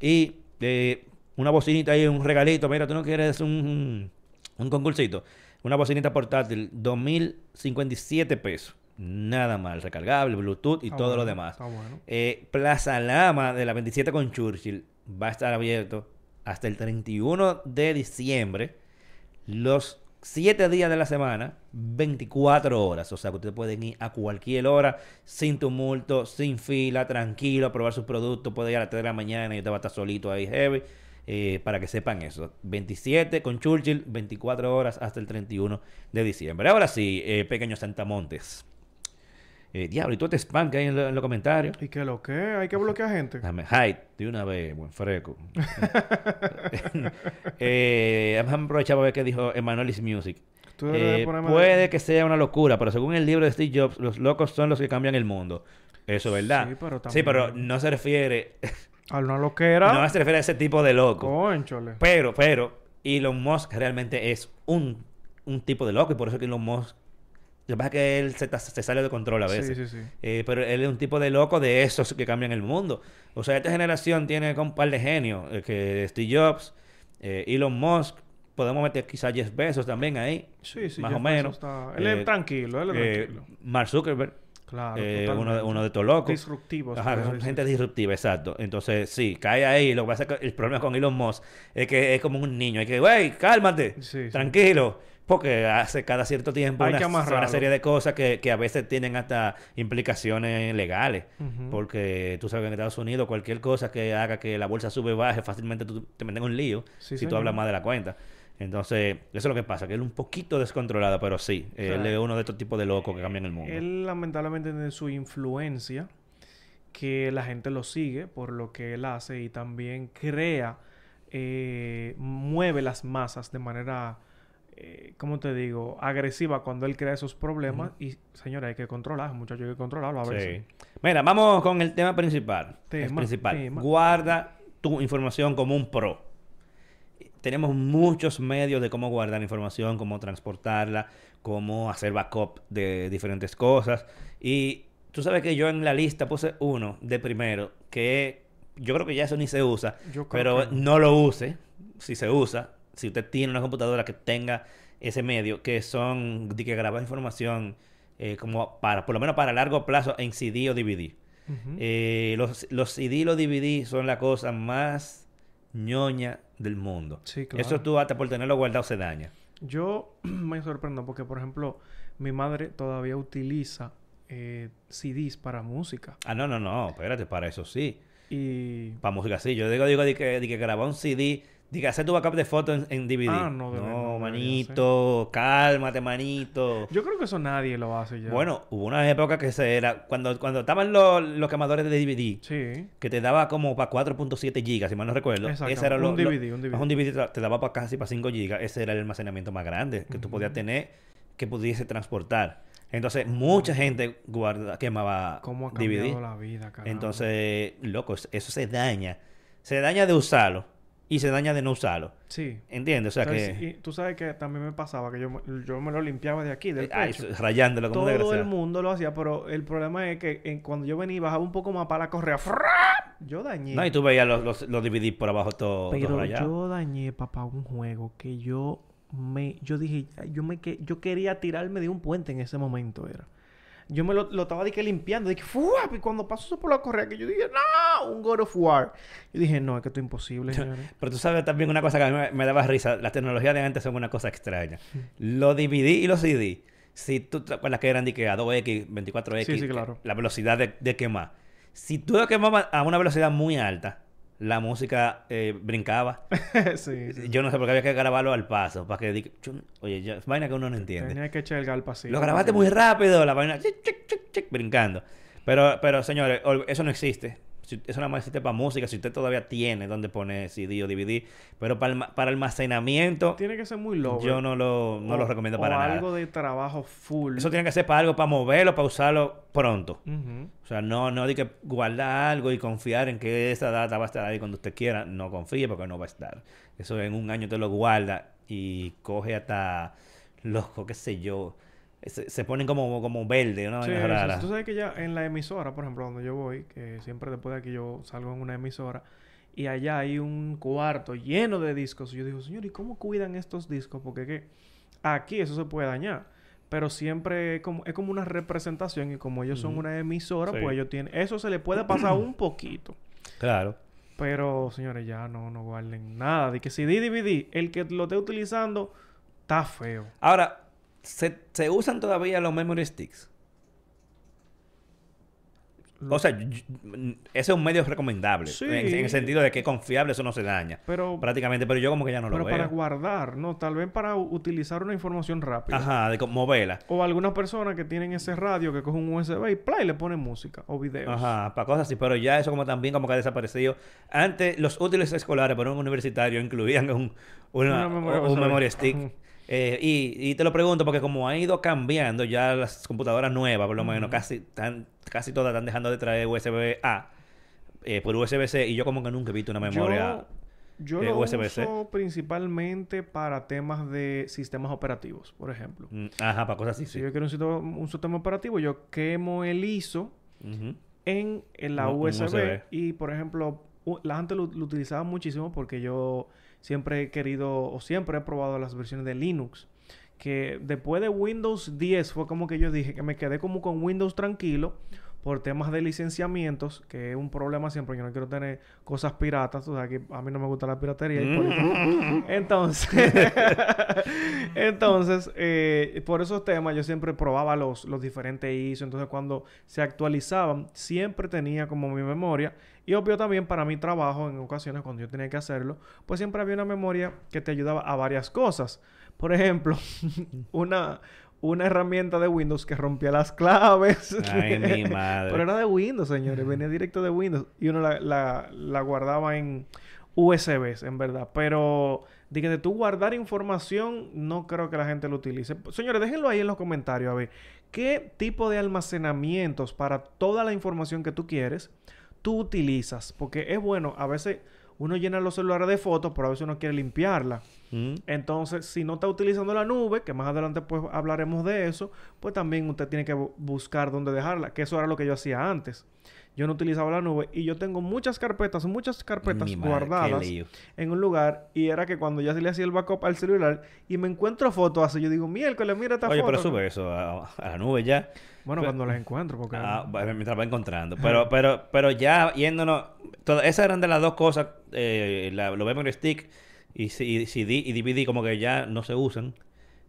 Y eh, una bocinita ahí, un regalito. Mira, tú no quieres un, un, concursito. Una bocinita portátil, 2.057 pesos. Nada mal. Recargable, Bluetooth y Está todo lo demás. Está bueno. Eh, Plaza Lama de la 27 con Churchill va a estar abierto hasta el 31 de diciembre. Los 7 días de la semana, 24 horas. O sea que ustedes pueden ir a cualquier hora, sin tumulto, sin fila, tranquilo, a probar sus productos. Puede ir a las 3 de la mañana y usted va a estar solito ahí, heavy. eh, para que sepan eso. 27 con Churchill, 24 horas hasta el 31 de diciembre. Ahora sí, eh, pequeños Santamontes. Eh, diablo, y tú te spam que hay en, lo- en los comentarios. ¿Y qué lo que? Hay que bloquear gente. Dame hide de una vez, buen freco. *laughs* eh, vamos a aprovechar para ver qué dijo Emanuelis Music. Eh, puede que sea una locura, pero según el libro de Steve Jobs, los locos son los que cambian el mundo. Eso es verdad. Sí, pero Sí, pero también- no se refiere, A una loquera. *laughs* no se refiere a ese tipo de loco. Cónchole. Pero, pero, Elon Musk realmente es un, un tipo de loco y por eso que Elon Musk, lo que pasa es que él se, sale de control a veces. Sí, sí, sí. Eh, pero él es un tipo de loco de esos que cambian el mundo. O sea, esta generación tiene un par de genios. eh, que Steve Jobs, eh, Elon Musk, podemos meter quizás Jeff Bezos también ahí. Sí, sí. más Jeff o menos. Está- Él es tranquilo, él es tranquilo. Mark Zuckerberg, Claro. eh, uno, de, uno de estos locos. Disruptivos. Ajá, son gente disruptiva, exacto. Entonces, sí, cae ahí. Lo que pasa es que el problema con Elon Musk es que es como un niño. Hay que, güey, cálmate, Sí, sí. Porque hace cada cierto tiempo Hay una, una serie de cosas que, que a veces tienen hasta implicaciones legales. Porque tú sabes que en Estados Unidos cualquier cosa que haga que la bolsa sube o baje, fácilmente tú te metes en un lío Sí, si señor. tú hablas más de la cuenta. Entonces, eso es lo que pasa, que él es un poquito descontrolado, pero sí, él es uno de estos tipos de locos que cambian el mundo. Él lamentablemente tiene su influencia, que la gente lo sigue por lo que él hace y también crea, eh, mueve las masas de manera, eh, ¿cómo te digo?, agresiva cuando él crea esos problemas. Y, señora, hay que controlar, muchachos, hay que controlarlo a veces. Sí. Mira, vamos con el tema principal. Tema, el principal. tema. Guarda tu información como un pro. Tenemos muchos medios de cómo guardar información, cómo transportarla, cómo hacer backup de diferentes cosas. Y tú sabes que yo en la lista puse uno de primero, que yo creo que ya eso ni se usa, Yo pero que no lo use. Si se usa, si usted tiene una computadora que tenga ese medio, que son de que grabar información eh, como para, por lo menos para largo plazo en CD o DVD. Eh, los, los CD y los DVD son la cosa más ñoña del mundo. Sí, claro. Eso tú hasta por tenerlo guardado se daña. Yo *clears throat* me sorprendo porque, por ejemplo, mi madre todavía utiliza eh, CDs para música. Ah, no, no, no, espérate, para eso sí. Y... Para música sí. Yo digo, digo, di que, di que grabar un CD, di que hacer tu backup de fotos en, en DVD. Ah, no, no no, manito, cálmate, manito. Yo creo que eso nadie lo hace ya. Bueno, hubo una época que se era, cuando, cuando estaban los, los quemadores de DVD, Sí. que te daba como para 4.7 gigas, si mal no recuerdo. Exacto, Ese era un lo, lo- DVD, un DVD. Un DVD te- daba para casi para 5 gigas. Ese era el almacenamiento más grande que tú podías tener, que pudiese transportar. Entonces, mucha gente guarda, quemaba ¿Cómo ha DVD. la vida? Entonces, loco, eso se daña. Se daña de usarlo y se daña de no usarlo. Sí. ¿Entiendes? O sea Entonces, que... y tú sabes que también me pasaba que yo, me- yo me lo limpiaba de aquí, del Ay, pecho. rayándolo como Todo el mundo lo hacía, pero el problema es que en- cuando yo venía y bajaba un poco más para la correa, ¡fra! yo dañé. No, y tú veías los, los, los DVD por abajo todo, todo pero rayado. yo dañé, papá, un juego que yo me, yo dije, yo me, que, yo quería tirarme de un puente en ese momento era. Yo me lo, lo estaba de que limpiando, de que ¡fuap! y cuando pasó eso por la correa, que yo dije, no, un God of War. Yo dije, no, es que esto es imposible. Pero tú sabes también una cosa que a mí me, me daba risa. Las tecnologías de antes son una cosa extraña. Los DVD y los CD. Si tú te acuerdas que eran de que a 2X, 24X. Sí, sí, claro. La velocidad de, de quemar. Si tú lo quemabas a una velocidad muy alta, la música eh, brincaba. *laughs* sí, sí. Yo no sé por qué había que grabarlo al paso. Para que diga, oye, ya, es vaina que uno no entiende. Tenía que echar el así. Lo grabaste muy rápido, la vaina chic, chic, chic, chic, brincando. Pero, pero señores, eso no existe. Nada más existe para música. Si usted todavía tiene donde poner CD o DVD. Pero para, alma- para almacenamiento, Tiene que ser muy low. yo no lo, no lo recomiendo para o nada. algo de trabajo full. Eso tiene que ser para algo, para moverlo, para usarlo pronto. O sea, no, no de que guardar algo y confiar en que esa data va a estar ahí cuando usted quiera. No confíe porque no va a estar. Eso en un año te lo guarda y coge hasta loco, qué sé yo. Se, se ponen como, como verde, ¿no? Sí, sí. Tú sabes que ya en la emisora, por ejemplo, donde yo voy, que siempre después de aquí yo salgo en una emisora, y allá hay un cuarto lleno de discos. Y yo digo, señor, ¿y cómo cuidan estos discos? Porque que aquí eso se puede dañar. Pero siempre es como, es como una representación y como ellos son una emisora, Sí. pues ellos tienen... Eso se le puede pasar un poquito. Claro. Pero, señores, ya no, no guarden nada. De que si DVD, el que lo esté utilizando, está feo. Ahora, ¿se, se usan todavía los memory sticks? O sea, ese es un medio recomendable. Sí. En, en el sentido de que es confiable, eso no se daña. Pero, Prácticamente, pero yo como que ya no pero lo para veo. guardar, ¿no? Tal vez para utilizar una información rápida. Ajá, de moverla. O algunas personas que tienen ese radio que coge un USB y play le ponen música o videos. Ajá, para cosas así, pero ya eso como también como que ha desaparecido. Antes los útiles escolares para un universitario incluían un, una- Una memoria un memory stick. *laughs* Eh, y, y te lo pregunto porque como ha ido cambiando ya las computadoras nuevas, por lo menos casi, tan, casi todas están dejando de traer USB A eh, por USB-C y yo como que nunca he visto una memoria. Yo, yo eh, lo USB-C. uso principalmente para temas de sistemas operativos, por ejemplo. Mm, Ajá, para cosas así, Si sí. yo quiero un, sistema operativo, yo quemo el ISO en, en la Un- un USB, y por ejemplo la gente lo, lo utilizaba muchísimo porque yo siempre he querido o siempre he probado las versiones de Linux que después de Windows 10 fue como que yo dije que me quedé como con Windows tranquilo por temas de licenciamientos, que es un problema siempre. Yo no quiero tener cosas piratas, o sea, que a mí no me gusta la piratería. y por eso- *laughs* Entonces, *laughs* entonces eh, por esos temas yo siempre probaba los, los diferentes ISO. Entonces, cuando se actualizaban, siempre tenía como mi memoria. Y obvio también para mi trabajo, en ocasiones cuando yo tenía que hacerlo, pues siempre había una memoria que te ayudaba a varias cosas. Por ejemplo, *laughs* una, una herramienta de Windows que rompía las claves. *laughs* Ay, mi *laughs* madre. Pero era de Windows, señores. Venía directo de Windows. Y uno la, la, la guardaba en USBs, en verdad. Pero de que de tú guardar información, no creo que la gente lo utilice. Señores, déjenlo ahí en los comentarios a ver qué tipo de almacenamientos para toda la información que tú quieres tú utilizas. Porque es bueno, a veces uno llena los celulares de fotos, pero a veces uno quiere limpiarla. Mm. Entonces, si no está utilizando la nube, que más adelante pues hablaremos de eso, pues también usted tiene que bu- buscar dónde dejarla, que eso era lo que yo hacía antes. Yo no utilizaba la nube y yo tengo muchas carpetas, muchas carpetas Mi guardadas en un lugar y era que cuando ya se le hacía el backup al celular y me encuentro fotos así, yo digo, miércoles, mira esta Oye, foto. pero sube eso a, a la nube ya. Bueno, Pero- cuando las encuentro, porque... Ah, mientras va encontrando. Pero, *laughs* pero, pero ya yéndonos. todas esas eran de las dos cosas. Eh, la, los memory stick y CD y DVD como que ya no se usan.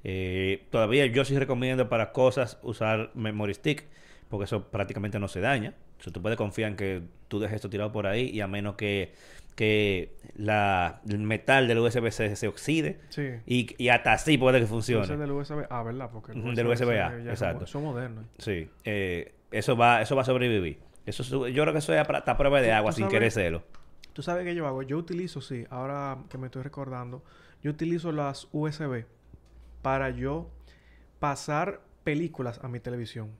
Eh, todavía yo sí recomiendo para cosas usar memory stick. porque eso prácticamente no se daña. O sea, tú puedes confiar en que tú dejes esto tirado por ahí y a menos que, que la, el metal del USB se, se oxide Sí. y, y hasta así puede que funcione. del USB A, ¿verdad? Porque el Ujú, del USB-A, exacto. Son modernos. Sí, eh, eso va eso va a sobrevivir. Eso yo creo que eso es hasta prueba de agua sin sabes- querer serlo. ¿Tú sabes qué yo hago? Yo utilizo, sí, ahora que me estoy recordando, yo utilizo las USB para yo pasar películas a mi televisión.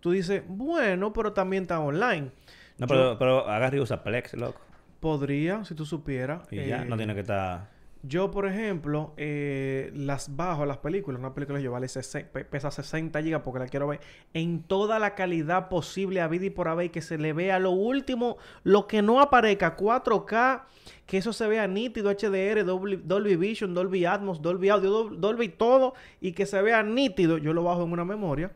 Tú dices, bueno, pero también está online. No, Yo pero, pero agarra y usa Plex, loco. podría, si tú supieras. Y ya, no eh, tiene que estar... Yo, por ejemplo, eh, las bajo las películas. Una película yo vale pesa 60 gigas porque la quiero ver en toda la calidad posible a vida y por haber y que se le vea lo último, lo que no aparezca, 4K, que eso se vea nítido, HDR, Dolby, Dolby Vision, Dolby Atmos, Dolby Audio, Dol- Dolby todo y que se vea nítido. Yo lo bajo en una memoria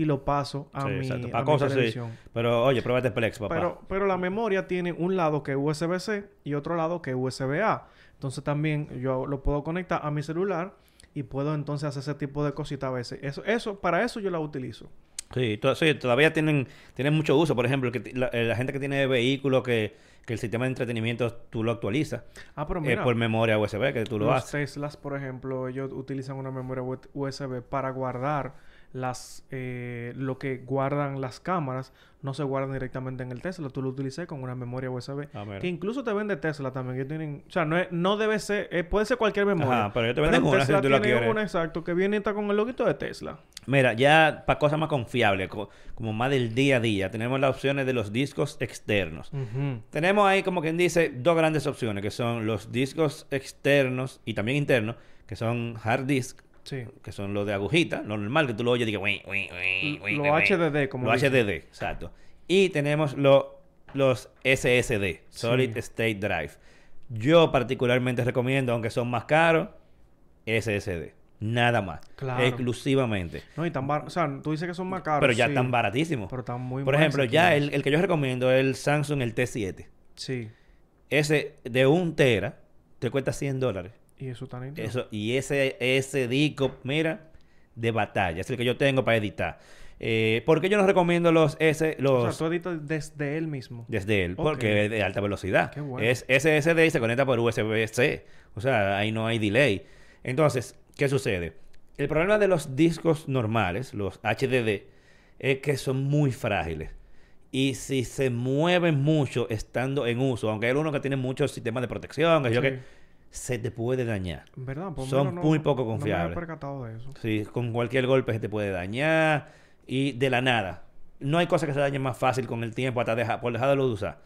y lo paso a Sí, mi, exacto. a Para mi cosas sí. televisión. Pero oye, pruébate Plex, papá. Pero, pero la memoria tiene un lado que es USB-C y otro lado que es USB-A. Entonces también yo lo puedo conectar a mi celular y puedo entonces hacer ese tipo de cositas a veces. Eso, eso, para eso yo la utilizo. Sí, to- sí, todavía tienen, tienen mucho uso. Por ejemplo, que la, eh, la gente que tiene vehículos que, que el sistema de entretenimiento tú lo actualizas Ah, pero eh, mira, por memoria USB, que tú lo los haces. Teslas, por ejemplo, ellos utilizan una memoria USB para guardar las eh, lo que guardan las cámaras no se guardan directamente en el Tesla. Tú lo utilizas con una memoria USB Ah, que incluso te vende Tesla también. Que tienen o sea no, es- no debe ser eh, puede ser cualquier memoria. Ajá, pero ellos te venden una si tú la tiene quieres. una exacto que viene está con el loguito de Tesla. Mira, ya para cosas más confiables, co- como más del día a día, tenemos las opciones de los discos externos. Tenemos ahí, como quien dice, dos grandes opciones, que son los discos externos y también internos, que son hard disk, sí que son los de agujita, lo normal que tú lo oyes y digas, "Ui, ui, ui, ui, Lo ui". HDD, como Los. HDD, exacto. Y tenemos lo- los SSD, Solid Sí. State Drive. Yo particularmente recomiendo, aunque son más caros, SSD. Nada más. Claro. Exclusivamente. no y tan bar o sea tú dices que son más caros Pero ya sí, están baratísimos. pero están muy Por ejemplo, ya el, el que yo recomiendo es el Samsung, el T7. sí Ese de un tera te cuesta 100 dólares. Y eso está nítido. Eso, y ese, ese disco, mira, de batalla. Es el que yo tengo para editar. Eh, ¿Por qué yo no recomiendo los S, los o sea tú editas desde él mismo desde él? Porque es de alta velocidad. Qué bueno. Es SSD y se conecta por USB-C. O sea, ahí no hay delay. Entonces, ¿qué sucede? El problema de los discos normales, los HDD, es que son muy frágiles. Y si se mueven mucho estando en uso, aunque hay uno que tiene muchos sistemas de protección, que yo Sí. que se te puede dañar. ¿Verdad? Pues Son muy poco No me confiables. había percatado de eso. Sí, con cualquier golpe se te puede dañar y de la nada. No hay cosa que se dañe más fácil con el tiempo hasta dejar, por dejarlo de usar.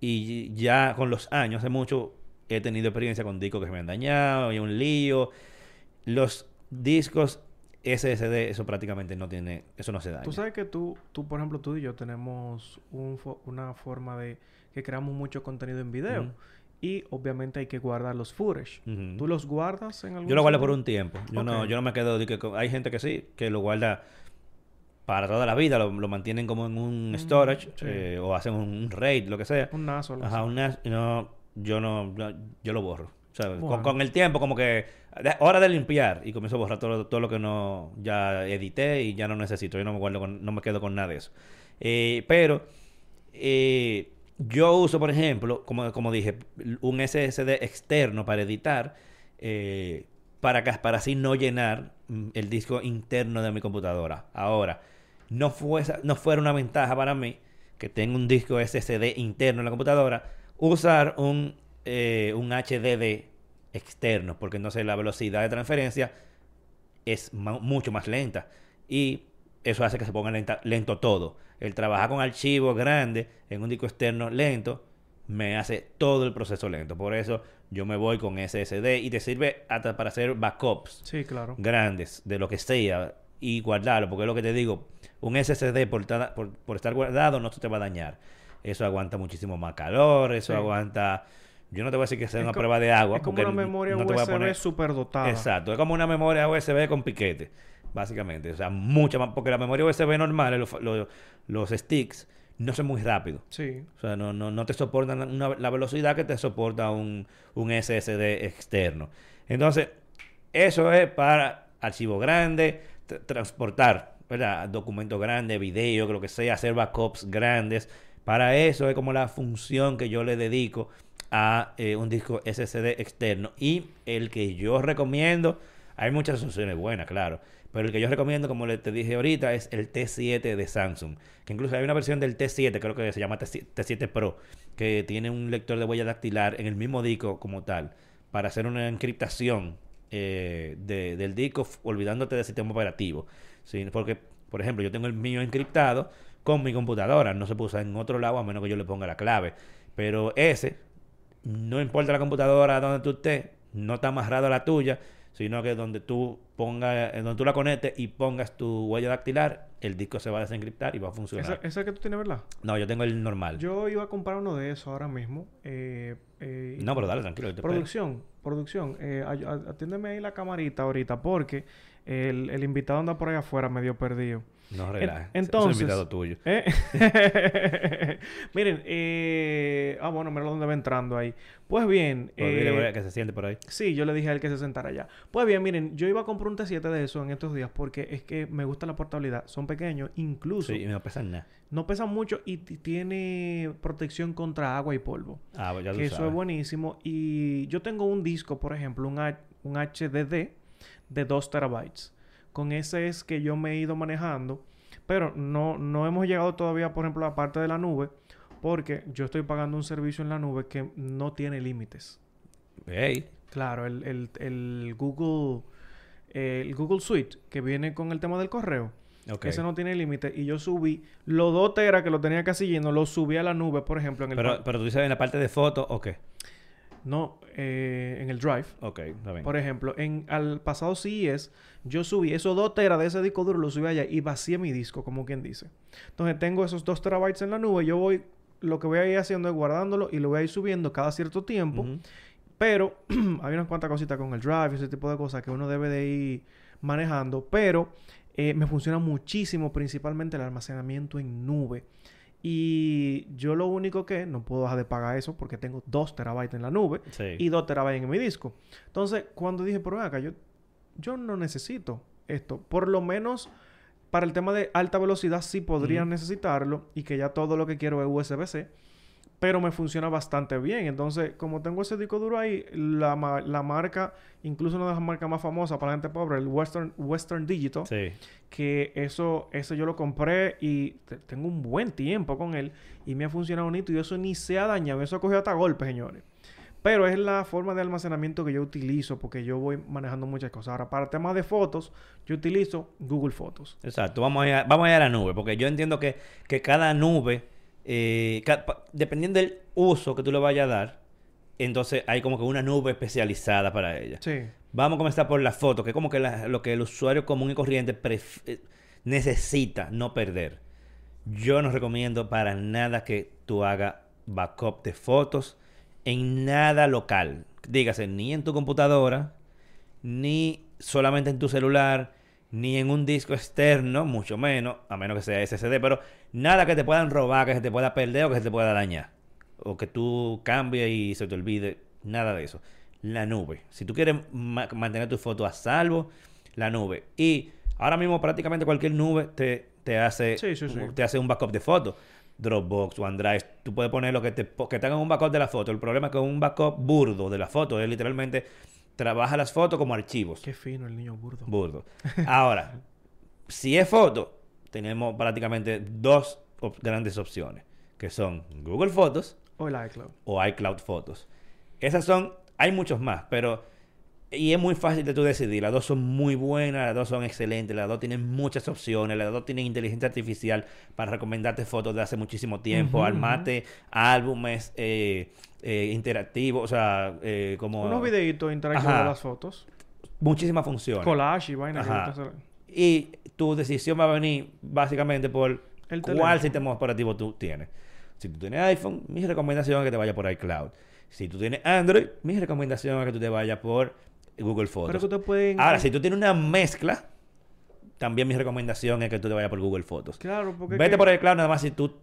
Y ya con los años, hace mucho, he tenido experiencia con discos que se me han dañado y un lío. Los discos SSD, eso prácticamente no tiene, eso no se daña. Tú sabes que tú, tú, por ejemplo, tú y yo tenemos un fo- una forma de que creamos mucho contenido en video. Y obviamente hay que guardar los footage. ¿Tú los guardas en algún Yo lo guardo por un tiempo. Yo no, yo no me quedo de que con- hay gente que sí, que lo guarda para toda la vida, lo, lo mantienen como en un Mm, storage sí. eh, o hacen un RAID, lo que sea. Un NAS o Ajá, así. un NAS, no, yo no, yo, yo lo borro. Con- el tiempo como que hora de limpiar y comienzo a borrar todo, todo lo que no ya edité y ya no necesito. Yo no me guardo con- no me quedo con nada de eso. Eh, pero eh, yo uso, por ejemplo, como, como dije, un SSD externo para editar eh, para, para así no llenar mm, el disco interno de mi computadora. Ahora, no, fuese, no fuera una ventaja para mí que tenga un disco SSD interno en la computadora, usar un, eh, un HDD externo, porque entonces la velocidad de transferencia es mucho más lenta. Y eso hace que se ponga lento todo. El trabajar con archivos grandes en un disco externo lento me hace todo el proceso lento. Por eso yo me voy con SSD y te sirve hasta para hacer backups Sí, claro. grandes de lo que sea y guardarlo, porque es lo que te digo, un SSD por, tada- por, por estar guardado no se te va a dañar. Eso aguanta muchísimo más calor, eso Sí. aguanta... Yo no te voy a decir que sea Es una prueba de agua. Es como porque una memoria no USB poner- superdotada. Exacto, es como una memoria USB con piquete, básicamente. O sea, mucha más, porque la memoria USB normal, los, los, los sticks, no son muy rápidos. Sí. O sea, no, no, no te soportan una- la velocidad que te soporta un, un SSD externo. Entonces, eso es para archivo grande, tra- transportar ¿verdad? documentos grandes, videos, lo que sea, hacer backups grandes. Para eso es como la función que yo le dedico a eh, un disco SSD externo. Y el que yo recomiendo, hay muchas opciones buenas, claro. Pero el que yo recomiendo, como te dije ahorita, es el T7 de Samsung. Que incluso hay una versión del T7, creo que se llama T7 Pro, que tiene un lector de huella dactilar en el mismo disco como tal, para hacer una encriptación eh, del disco olvidándote del sistema operativo. Porque, por ejemplo, yo tengo el mío encriptado con mi computadora. No se puede usar en otro lado a menos que yo le ponga la clave. Pero ese, no importa la computadora donde tú estés, no está amarrado a la tuya, sino que donde tú pongas, donde tú la conectes y pongas tu huella dactilar, el disco se va a desencriptar y va a funcionar. ¿Ese, que tú tienes, verdad? No, yo tengo el normal. Yo iba a comprar uno de esos ahora mismo. Eh, eh, no, pero dale, tranquilo. producción, producción. Eh, atiéndeme ahí la camarita ahorita porque el, el invitado anda por ahí afuera medio perdido. No relajes. Entonces. Es invitado tuyo. ¿eh? *laughs* Miren, eh, ah, bueno, mira dónde va entrando ahí. Pues bien. Pues eh, que se siente por ahí. Sí, yo le dije a él que se sentara allá. Pues bien, miren, yo iba a comprar un T7 de eso en estos días porque es que me gusta la portabilidad. Son pequeños, incluso. Sí, y no pesan nada. No pesan mucho y tiene protección contra agua y polvo. Ah, pues ya que Eso es buenísimo. Y yo tengo un disco, por ejemplo, un, un HDD de 2 terabytes. Con ese es que yo me he ido manejando. Pero no, no hemos llegado todavía, por ejemplo, a la parte de la nube. Porque yo estoy pagando un servicio en la nube que no tiene límites. Hey. Claro, el, el, Google... El Google Suite que viene con el tema del correo. Okay. Ese no tiene límite. Y yo subí los dos teras que lo tenía casi lleno, lo subí a la nube, por ejemplo. En el pero, pero tú dices en la parte de fotos o qué? No, eh, en el Drive. Ok, está bien. Por ejemplo, en al pasado CES, yo subí esos 2 teras de ese disco duro, lo subí allá y vacié mi disco, como quien dice. Entonces tengo esos 2 terabytes en la nube, yo voy, lo que voy a ir haciendo es guardándolo y lo voy a ir subiendo cada cierto tiempo. Pero *clears throat* hay unas cuantas cositas con el Drive, ese tipo de cosas que uno debe de ir manejando. Pero eh, me funciona muchísimo, principalmente el almacenamiento en nube. Y yo lo único que no puedo dejar de pagar eso porque tengo 2 terabytes en la nube y 2 terabytes en mi disco. Entonces, cuando dije, pero acá, yo, yo no necesito esto. Por lo menos para el tema de alta velocidad sí podría necesitarlo y que ya todo lo que quiero es USB-C pero me funciona bastante bien. Entonces, como tengo ese disco duro ahí, la, la marca, incluso una de las marcas más famosas para la gente pobre, el Western, Western Digital, que eso, eso yo lo compré y tengo un buen tiempo con él y me ha funcionado bonito y eso ni se ha dañado, eso ha cogido hasta golpes, señores. Pero es la forma de almacenamiento que yo utilizo porque yo voy manejando muchas cosas. Ahora, para temas de fotos, yo utilizo Google Fotos. Exacto. Vamos a ir a, vamos a, ir a la nube porque yo entiendo que, que cada nube eh, dependiendo del uso que tú le vayas a dar, entonces hay como que una nube especializada para ella. Sí. Vamos a comenzar por la foto, que es como que lo que el usuario común y corriente eh, necesita no perder. Yo no recomiendo para nada que tú hagas backup de fotos en nada local. Dígase, ni en tu computadora, ni solamente en tu celular, ni en un disco externo, mucho menos, a menos que sea SSD, pero nada que te puedan robar, que se te pueda perder o que se te pueda dañar. O que tú cambies y se te olvide, nada de eso. La nube. Si tú quieres mantener tu foto a salvo, la nube. Y ahora mismo prácticamente cualquier nube te, te hace, te hace un backup de fotos. Dropbox, OneDrive, tú puedes poner lo que te, que te hagan un backup de la foto. El problema es que un backup burdo de la foto es literalmente trabaja las fotos como archivos. Qué fino el niño burdo. Burdo. Ahora, si es foto, tenemos prácticamente dos grandes opciones, que son Google Fotos o el iCloud. O iCloud Fotos. Esas son, hay muchos más, pero y es muy fácil de tú decidir. Las dos son muy buenas, las dos son excelentes, las dos tienen muchas opciones, las dos tienen inteligencia artificial para recomendarte fotos de hace muchísimo tiempo, armate álbumes eh, eh, interactivos, o sea, eh, como... Unos videitos interactivos de las fotos. Muchísimas funciones. Collage y vaina. Y tu decisión va a venir básicamente por cuál sistema operativo tú tienes. Si tú tienes iPhone, mi recomendación es que te vayas por iCloud. Si tú tienes Android, mi recomendación es que tú te vayas por Google Fotos. Ahora, si tú tienes una mezcla, también mi recomendación es que tú te vayas por Google Fotos. Claro, porque... Vete por el cloud nada más si tú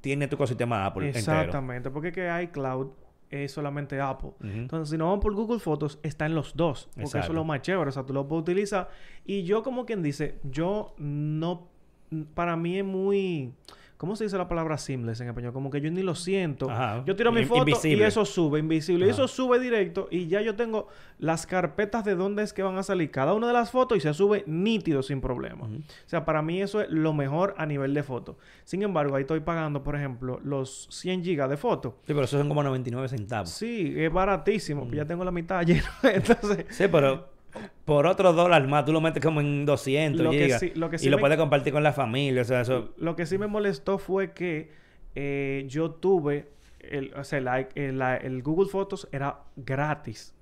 tienes tu ecosistema Apple Exactamente, porque es que iCloud es solamente Apple. Entonces, si no vamos por Google Fotos, está en los dos. Porque eso es lo más chévere. O sea, tú lo puedes utilizar. Y yo, como quien dice, yo no para mí es muy... ¿Cómo se dice la palabra seamless en español? Como que yo ni lo siento. Ajá. Yo tiro mi In- foto invisible. y eso sube, invisible. Y eso sube directo y ya yo tengo las carpetas de dónde es que van a salir cada una de las fotos y se sube nítido sin problema. O sea, para mí eso es lo mejor a nivel de foto. Sin embargo, ahí estoy pagando, por ejemplo, los 100 gigas de foto. Sí, pero eso son como 99 centavos. Sí, es baratísimo. pues ya tengo la mitad *laughs* llena. Entonces, Sí, pero por otro dólar más, tú lo metes como en 200 Lo que sí- lo que sí y lo puedes compartir con la familia. O sea, eso... Lo que sí me molestó fue que eh, yo tuve, el, o sea, la- el, la- el Google Fotos era gratis.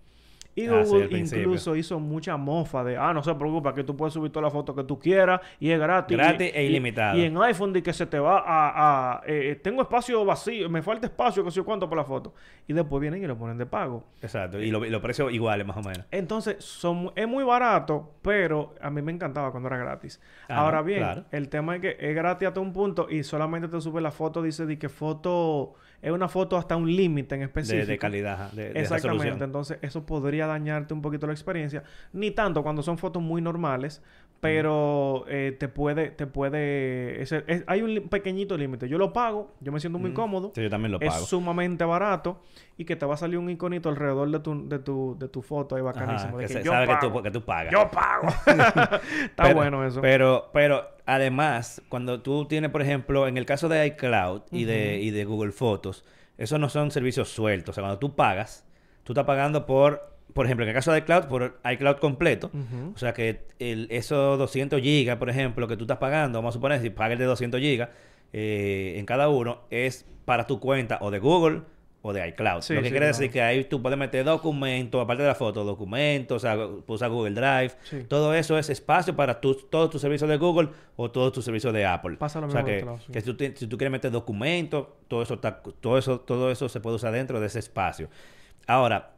Y Ah, sí, incluso hizo mucha mofa de, ah, no se preocupa, que tú puedes subir toda la foto que tú quieras y es gratis. Gratis Y- e ilimitado. Y, en iPhone de que se te va a... a, eh, tengo espacio vacío, me falta espacio, que sé cuánto por la foto. Y después vienen y lo ponen de pago. Exacto. Y, lo- los precios iguales, más o menos. Entonces, son, es muy barato, pero a mí me encantaba cuando era gratis. Ah, Ahora bien, claro. el tema es que es gratis hasta un punto y solamente te sube la foto, dice de que foto es una foto hasta un límite en específico. de calidad, ajá, de, de Exactamente, resolución. entonces eso podría dañarte un poquito la experiencia. Ni tanto cuando son fotos muy normales, pero eh, te puede, te puede, ese- es- hay un pequeñito límite. Yo lo pago, yo me siento muy Mm. cómodo. Sí, yo también lo Es pago. sumamente barato y que te va a salir un iconito alrededor de tu, de tu, de tu foto ahí bacanísimo. Ajá, de que que se yo sabe que pago. tú, que tú pagas. Yo pago. *laughs* Está Pero- bueno eso. Pero, pero además, cuando tú tienes, por ejemplo, en el caso de iCloud y, de, Ujú. y de Google Fotos, esos no son servicios sueltos. O sea, cuando tú pagas, tú estás pagando por, por ejemplo, en el caso de iCloud, por iCloud completo. O sea, que el, esos 200 gigas, por ejemplo, que tú estás pagando, vamos a suponer, si pagas el de 200 gigas eh, en cada uno, es para tu cuenta o de Google o de iCloud. Sí, Lo que sí, quiere claro. decir que ahí tú puedes meter documentos, aparte de la foto, documentos, o sea, usar Google Drive. Sí. Todo eso es espacio para tus todos tus servicios de Google o todos tus servicios de Apple. Pasa lo o sea, mismo que, lado, sí. que si, tú, si tú quieres meter documentos, todo eso, está- todo eso todo eso se puede usar dentro de ese espacio. Ahora,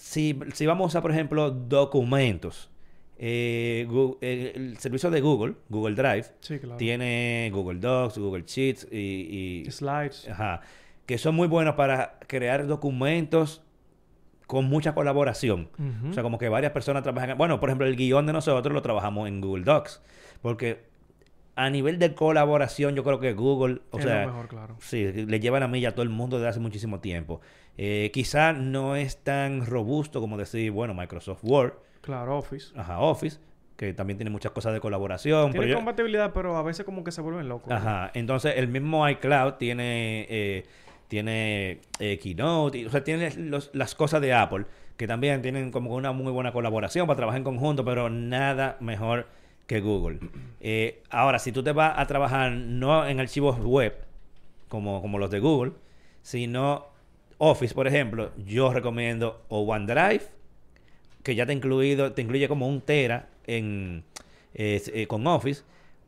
si, si vamos a usar, por ejemplo, documentos, eh, eh, el servicio de Google, Google Drive, Sí, claro. tiene Google Docs, Google Sheets y, y- Slides. Ajá. Que son muy buenos para crear documentos con mucha colaboración. O sea, como que varias personas trabajan. Bueno, por ejemplo, el guion de nosotros lo trabajamos en Google Docs. Porque a nivel de colaboración, yo creo que Google, o es sea, mejor, claro. sí, le llevan a mí a todo el mundo desde hace muchísimo tiempo. Eh, quizá no es tan robusto como decir, bueno, Microsoft Word, Claro, Office. ajá, Office, que también tiene muchas cosas de colaboración. Tiene pero yo- compatibilidad, pero a veces como que se vuelven locos. Ajá. Entonces, el mismo iCloud tiene, eh, tiene eh, Keynote, o sea, tiene los- las cosas de Apple, que también tienen como una muy buena colaboración para trabajar en conjunto, pero nada mejor que Google. Eh, ahora, si tú te vas a trabajar no en archivos web, como, como los de Google, sino Office, por ejemplo, yo recomiendo o OneDrive, que ya te incluido, te incluye como un tera en eh, con Office,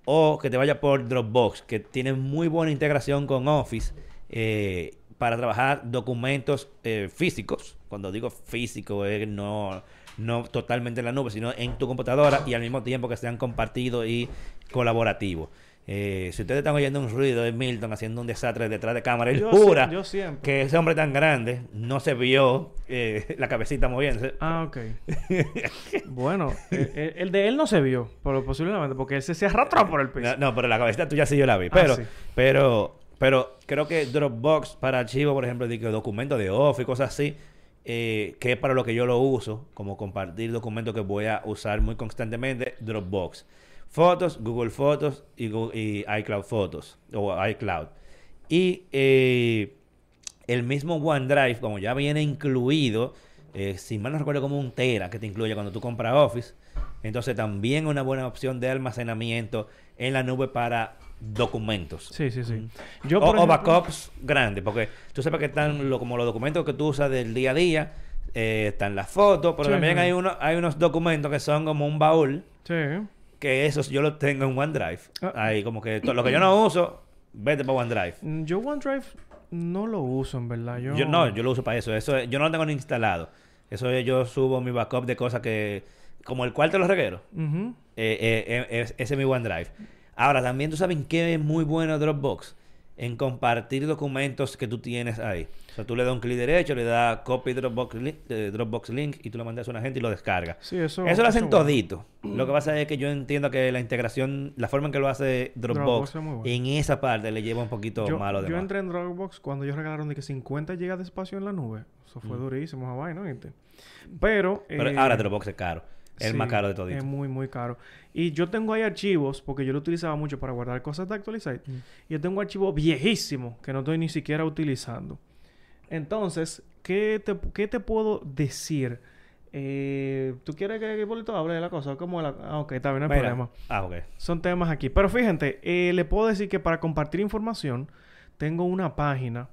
o que te vaya por Dropbox, que tiene muy buena integración con Office eh, para trabajar documentos eh, físicos. Cuando digo físico, no, no totalmente en la nube, sino en tu computadora y al mismo tiempo que sean compartidos y colaborativos. Eh, si ustedes están oyendo un ruido de Milton haciendo un desastre detrás de cámara, él Yo jura sie- yo siempre. que ese hombre tan grande no se vio eh, *laughs* la cabecita moviéndose. Ah, ok. *laughs* bueno, el, el- el de él no se vio, pero posiblemente, porque ese se arrastró por el piso. No, no, pero la cabecita tuya sí yo la vi. Ah, Pero, sí. pero, pero creo que Dropbox para archivos, por ejemplo, de que documentos de Office y cosas así, eh, que es para lo que yo lo uso, como compartir documentos que voy a usar muy constantemente, Dropbox. Fotos, Google Fotos y, y iCloud Fotos o iCloud. Y eh, el mismo OneDrive, como ya viene incluido, eh, si mal no recuerdo, como un Tera que te incluye cuando tú compras Office. Entonces también una buena opción de almacenamiento en la nube para documentos. Sí, sí, sí. Yo, o, backups grandes, porque tú sabes que están lo- como los documentos que tú usas del día a día, eh, están las fotos, pero Sí, también sí. hay, uno, hay unos documentos que son como un baúl, Sí. que esos yo los tengo en OneDrive. Ah. Ahí como que to- lo que yo no uso, vete para OneDrive. Mm, Yo OneDrive no lo uso, en verdad. Yo, Yo no, yo lo uso para eso. Eso es- yo no lo tengo ni instalado. Eso es, yo subo mi backup de cosas que como el cuarto de los regueros. Eh, eh, eh, es- ese es mi OneDrive. Ahora, también tú sabes que es muy bueno Dropbox. en compartir documentos que tú tienes ahí. O sea, tú le das un clic derecho, le das copy Dropbox link, eh, Dropbox link y tú lo mandas a una gente y lo descarga. Sí, eso... Eso lo hacen bueno. todito. Lo que pasa es que yo entiendo que la integración, la forma en que lo hace Dropbox, Dropbox es muy bueno. en esa parte le lleva un poquito Yo, malo de yo entré en Dropbox cuando ellos regalaron de que 50 GB de espacio en la nube. Eso fue durísimo esa vaina, ¿viste? Pero... Pero eh, ahora Dropbox es caro. Es el más caro de todito. Es muy, muy caro. Y yo tengo ahí archivos, porque yo lo utilizaba mucho para guardar cosas de actualizar. Mm. Yo tengo archivos viejísimos que no estoy ni siquiera utilizando. Entonces, ¿qué te, qué te puedo decir? Eh, ¿Tú quieres que el bolito hable de la cosa? ¿Cómo la... Ah, ok, está bien, no hay Mira. problema. Ah, ok. Son temas aquí. Pero fíjate, eh, le puedo decir que para compartir información tengo una página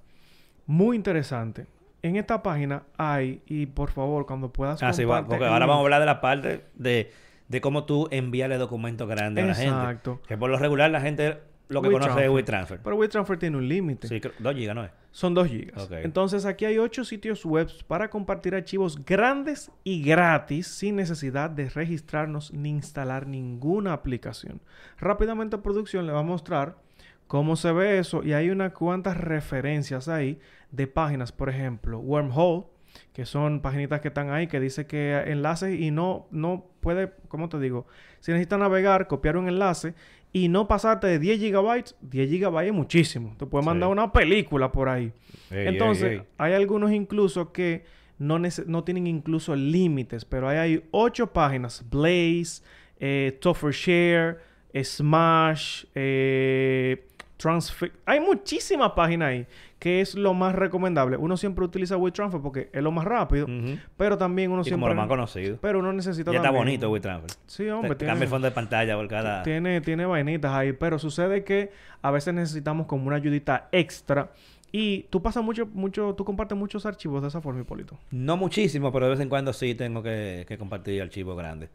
muy interesante. En esta página hay, y por favor, cuando puedas Ah, sí, va- porque ahora vamos a hablar de la parte de, de cómo tú enviarle documentos grandes a la gente. Exacto. Que por lo regular la gente lo que conoce es WeTransfer. Pero WeTransfer tiene un límite. Sí, creo- 2 gigas, ¿no es? Son 2 gigas. Ok. Entonces aquí hay 8 sitios web para compartir archivos grandes y gratis sin necesidad de registrarnos ni instalar ninguna aplicación. Rápidamente producción le va a mostrar cómo se ve eso y hay unas cuantas referencias ahí de páginas, por ejemplo, Wormhole, que son paginitas que están ahí que dice que enlaces y no no puede, ¿cómo te digo? Si necesitas navegar, copiar un enlace y no pasarte de 10 gigabytes, 10 gigabytes es muchísimo. Te puede Sí. mandar una película por ahí. Ey, Entonces, ey, ey. hay algunos incluso que no, no tienen incluso límites, pero ahí hay ocho páginas. Blaze, eh, Share, Smash, eh, Transfer... Hay muchísimas páginas ahí, que es lo más recomendable. Uno siempre utiliza WeTransfer porque es lo más rápido, pero también uno Y como siempre... lo más conocido. Pero uno necesita Ya está bonito WeTransfer. Sí, hombre. Te cambia el fondo de pantalla por cada... Tiene, tiene vainitas ahí, pero sucede que a veces necesitamos como una ayudita extra. Y tú pasas mucho, mucho, tú compartes muchos archivos de esa forma, Hipólito. No muchísimo, pero de vez en cuando sí tengo que, que compartir archivos grandes.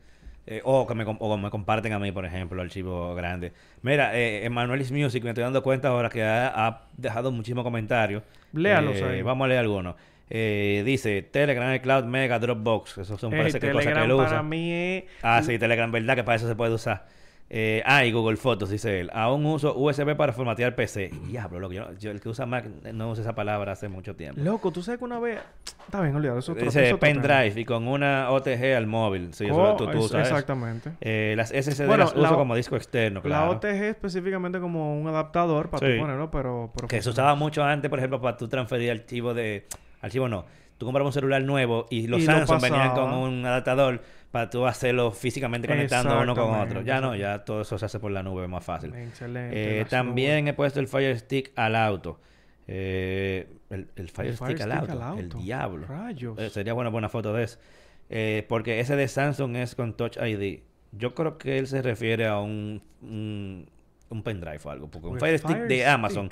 Eh, o que me, com- o me comparten a mí, por ejemplo, archivos grandes. Mira, eh, Emanuelis Music, me estoy dando cuenta ahora que ha, ha dejado muchísimos comentarios. Léalos Eh, ahí. Vamos a leer algunos. Eh, dice Telegram, Cloud, Mega, Dropbox. Esos son parece que cosas que él para usa. mí es... Ah, sí, Telegram, ¿verdad? Que para eso se puede usar. Eh, ah, y Google Fotos, dice él. Aún uso USB para formatear PC. Diablo, loco. Yo, yo el que usa Mac no usa esa palabra hace mucho tiempo. Loco, tú sabes que una vez... Está bien, olvidado. Eso es otro- Dice pendrive y con una OTG al móvil. Sí, eso tú, tú es-. Exactamente. Eh, las SSD Bueno, las la uso como disco externo, La. OTG específicamente como un adaptador para Sí. tú ponerlo, pero... pero Que se usaba mucho antes, por ejemplo, para tú transferir archivo de... Archivo no. Tú comprabas un celular nuevo y los Y lo Samsung venían con un adaptador para tú hacerlo físicamente conectando uno con otro. Ya no, ya todo eso se hace por la nube, más fácil. Excelente. Eh, también he puesto el Fire Stick al auto. Eh, el, el Fire, El Stick, Fire al, Stick auto. al El diablo. Rayos. Eh, sería buena buena foto de eso. Eh, porque ese de Samsung es con Touch ID. Yo creo que él se refiere a un, un, un pendrive o algo. Porque un Pues Fire Stick de Stick. Amazon.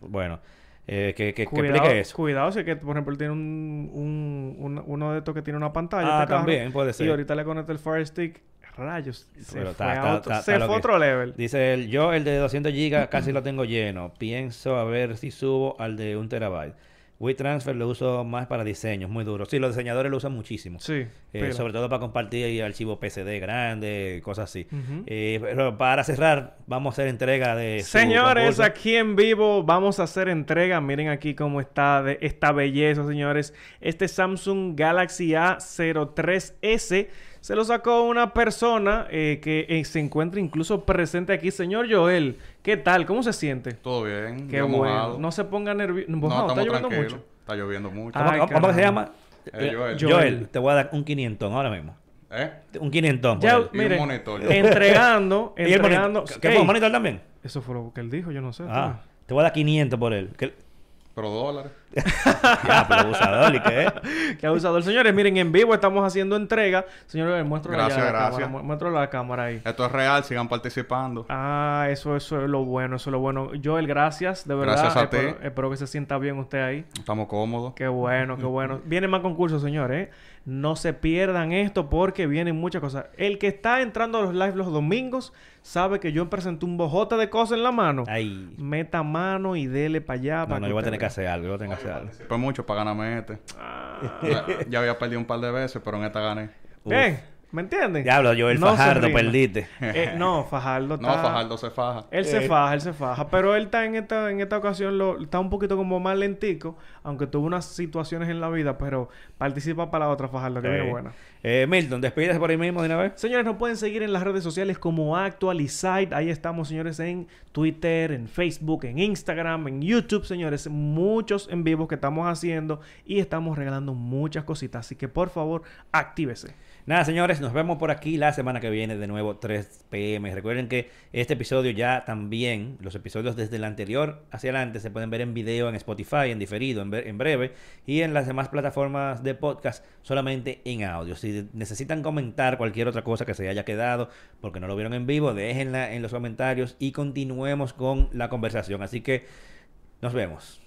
Bueno, eh, que, que, que Cuidado, explique eso. cuidado, si que, por ejemplo, él tiene un, un, un- uno de estos que tiene una pantalla. Ah, este carro, también puede ser. Y ahorita le conecta el Fire Stick. Rayos. Se Pero fue, otro, se fue otro level. Dice él, yo el de 200 GB casi lo tengo lleno. Pienso a ver si subo al de 1 terabyte. WeTransfer lo uso más para diseños, muy duro. Sí, los diseñadores lo usan muchísimo. Sí. Eh, sobre todo para compartir archivos PCD grandes, cosas así. Eh, pero para cerrar, vamos a hacer entrega de... Señores, aquí en vivo vamos a hacer entrega. Miren aquí cómo está de esta belleza, señores. Este Samsung Galaxy A03S se lo sacó una persona eh, que eh, se encuentra incluso presente aquí. Señor Joel, ¿qué tal? ¿Cómo se siente? Todo bien. Qué bueno. mojado. No se ponga nervioso. No, ¿Está estamos lloviendo mucho? Está lloviendo mucho. ¿Cómo, Ay, cómo- cómo que se llama? Eh, Joel. Joel. te voy a dar un 500 ahora mismo. ¿Eh? Un 500. por Ya, él. Y un mire, monitor. *laughs* entregando, *laughs* ¿Y el entregando. monitor? ¿Qué Ey, fue, un monitor también? Eso fue lo que él dijo, yo no sé. Ah, te voy a dar 500 por él. ¿Qué? Pero dólares. *laughs* Ya, pero abusador, ¿y qué? Qué abusador. Señores, miren, en vivo estamos haciendo entrega. Señores, muestro Gracias, la gracias. cámara. mu- Muéstralo a la cámara ahí. Esto es real, sigan participando. Ah, eso, eso es lo bueno, eso es lo bueno. Joel, gracias, de verdad. Gracias a ti. espero, espero que se sienta bien usted ahí. Estamos cómodos. Qué bueno, qué bueno. Vienen más concursos, señores. ¿eh? No se pierdan esto porque vienen muchas cosas. El que está entrando a los live los domingos sabe que yo presenté un bojote de cosas en la mano. Ay. Meta mano y dele para allá. No, para no, yo voy a tener que hacer algo. Yo voy a tener que hacer algo. Fue mucho para ganarme este. Ah. Ya, ya había perdido un par de veces, pero en esta gané. Bien. ¿Me entienden? Diablo, Joel No Fajardo, perdiste. Eh, no, Fajardo *laughs* No, está... Fajardo se faja. Él se Eh. faja, él se faja. Pero él está en esta, en esta ocasión, lo, está un poquito como más lentico, aunque tuvo unas situaciones en la vida, pero participa para la otra Fajardo, que viene Eh, buena. eh, Milton, despídese por ahí mismo de una vez. Señores, nos pueden seguir en las redes sociales como Actualizite. Ahí estamos, señores, en Twitter, en Facebook, en Instagram, en YouTube, señores. Muchos en vivos que estamos haciendo y estamos regalando muchas cositas. Así que, por favor, actívese. Nada, señores, nos vemos por aquí la semana que viene de nuevo 3 pm. Recuerden que este episodio ya también, los episodios desde el anterior hacia adelante se pueden ver en video en Spotify, en diferido, en, en breve y en las demás plataformas de podcast solamente en audio. Si necesitan comentar cualquier otra cosa que se haya quedado porque no lo vieron en vivo, déjenla en los comentarios y continuemos con la conversación. Así que nos vemos.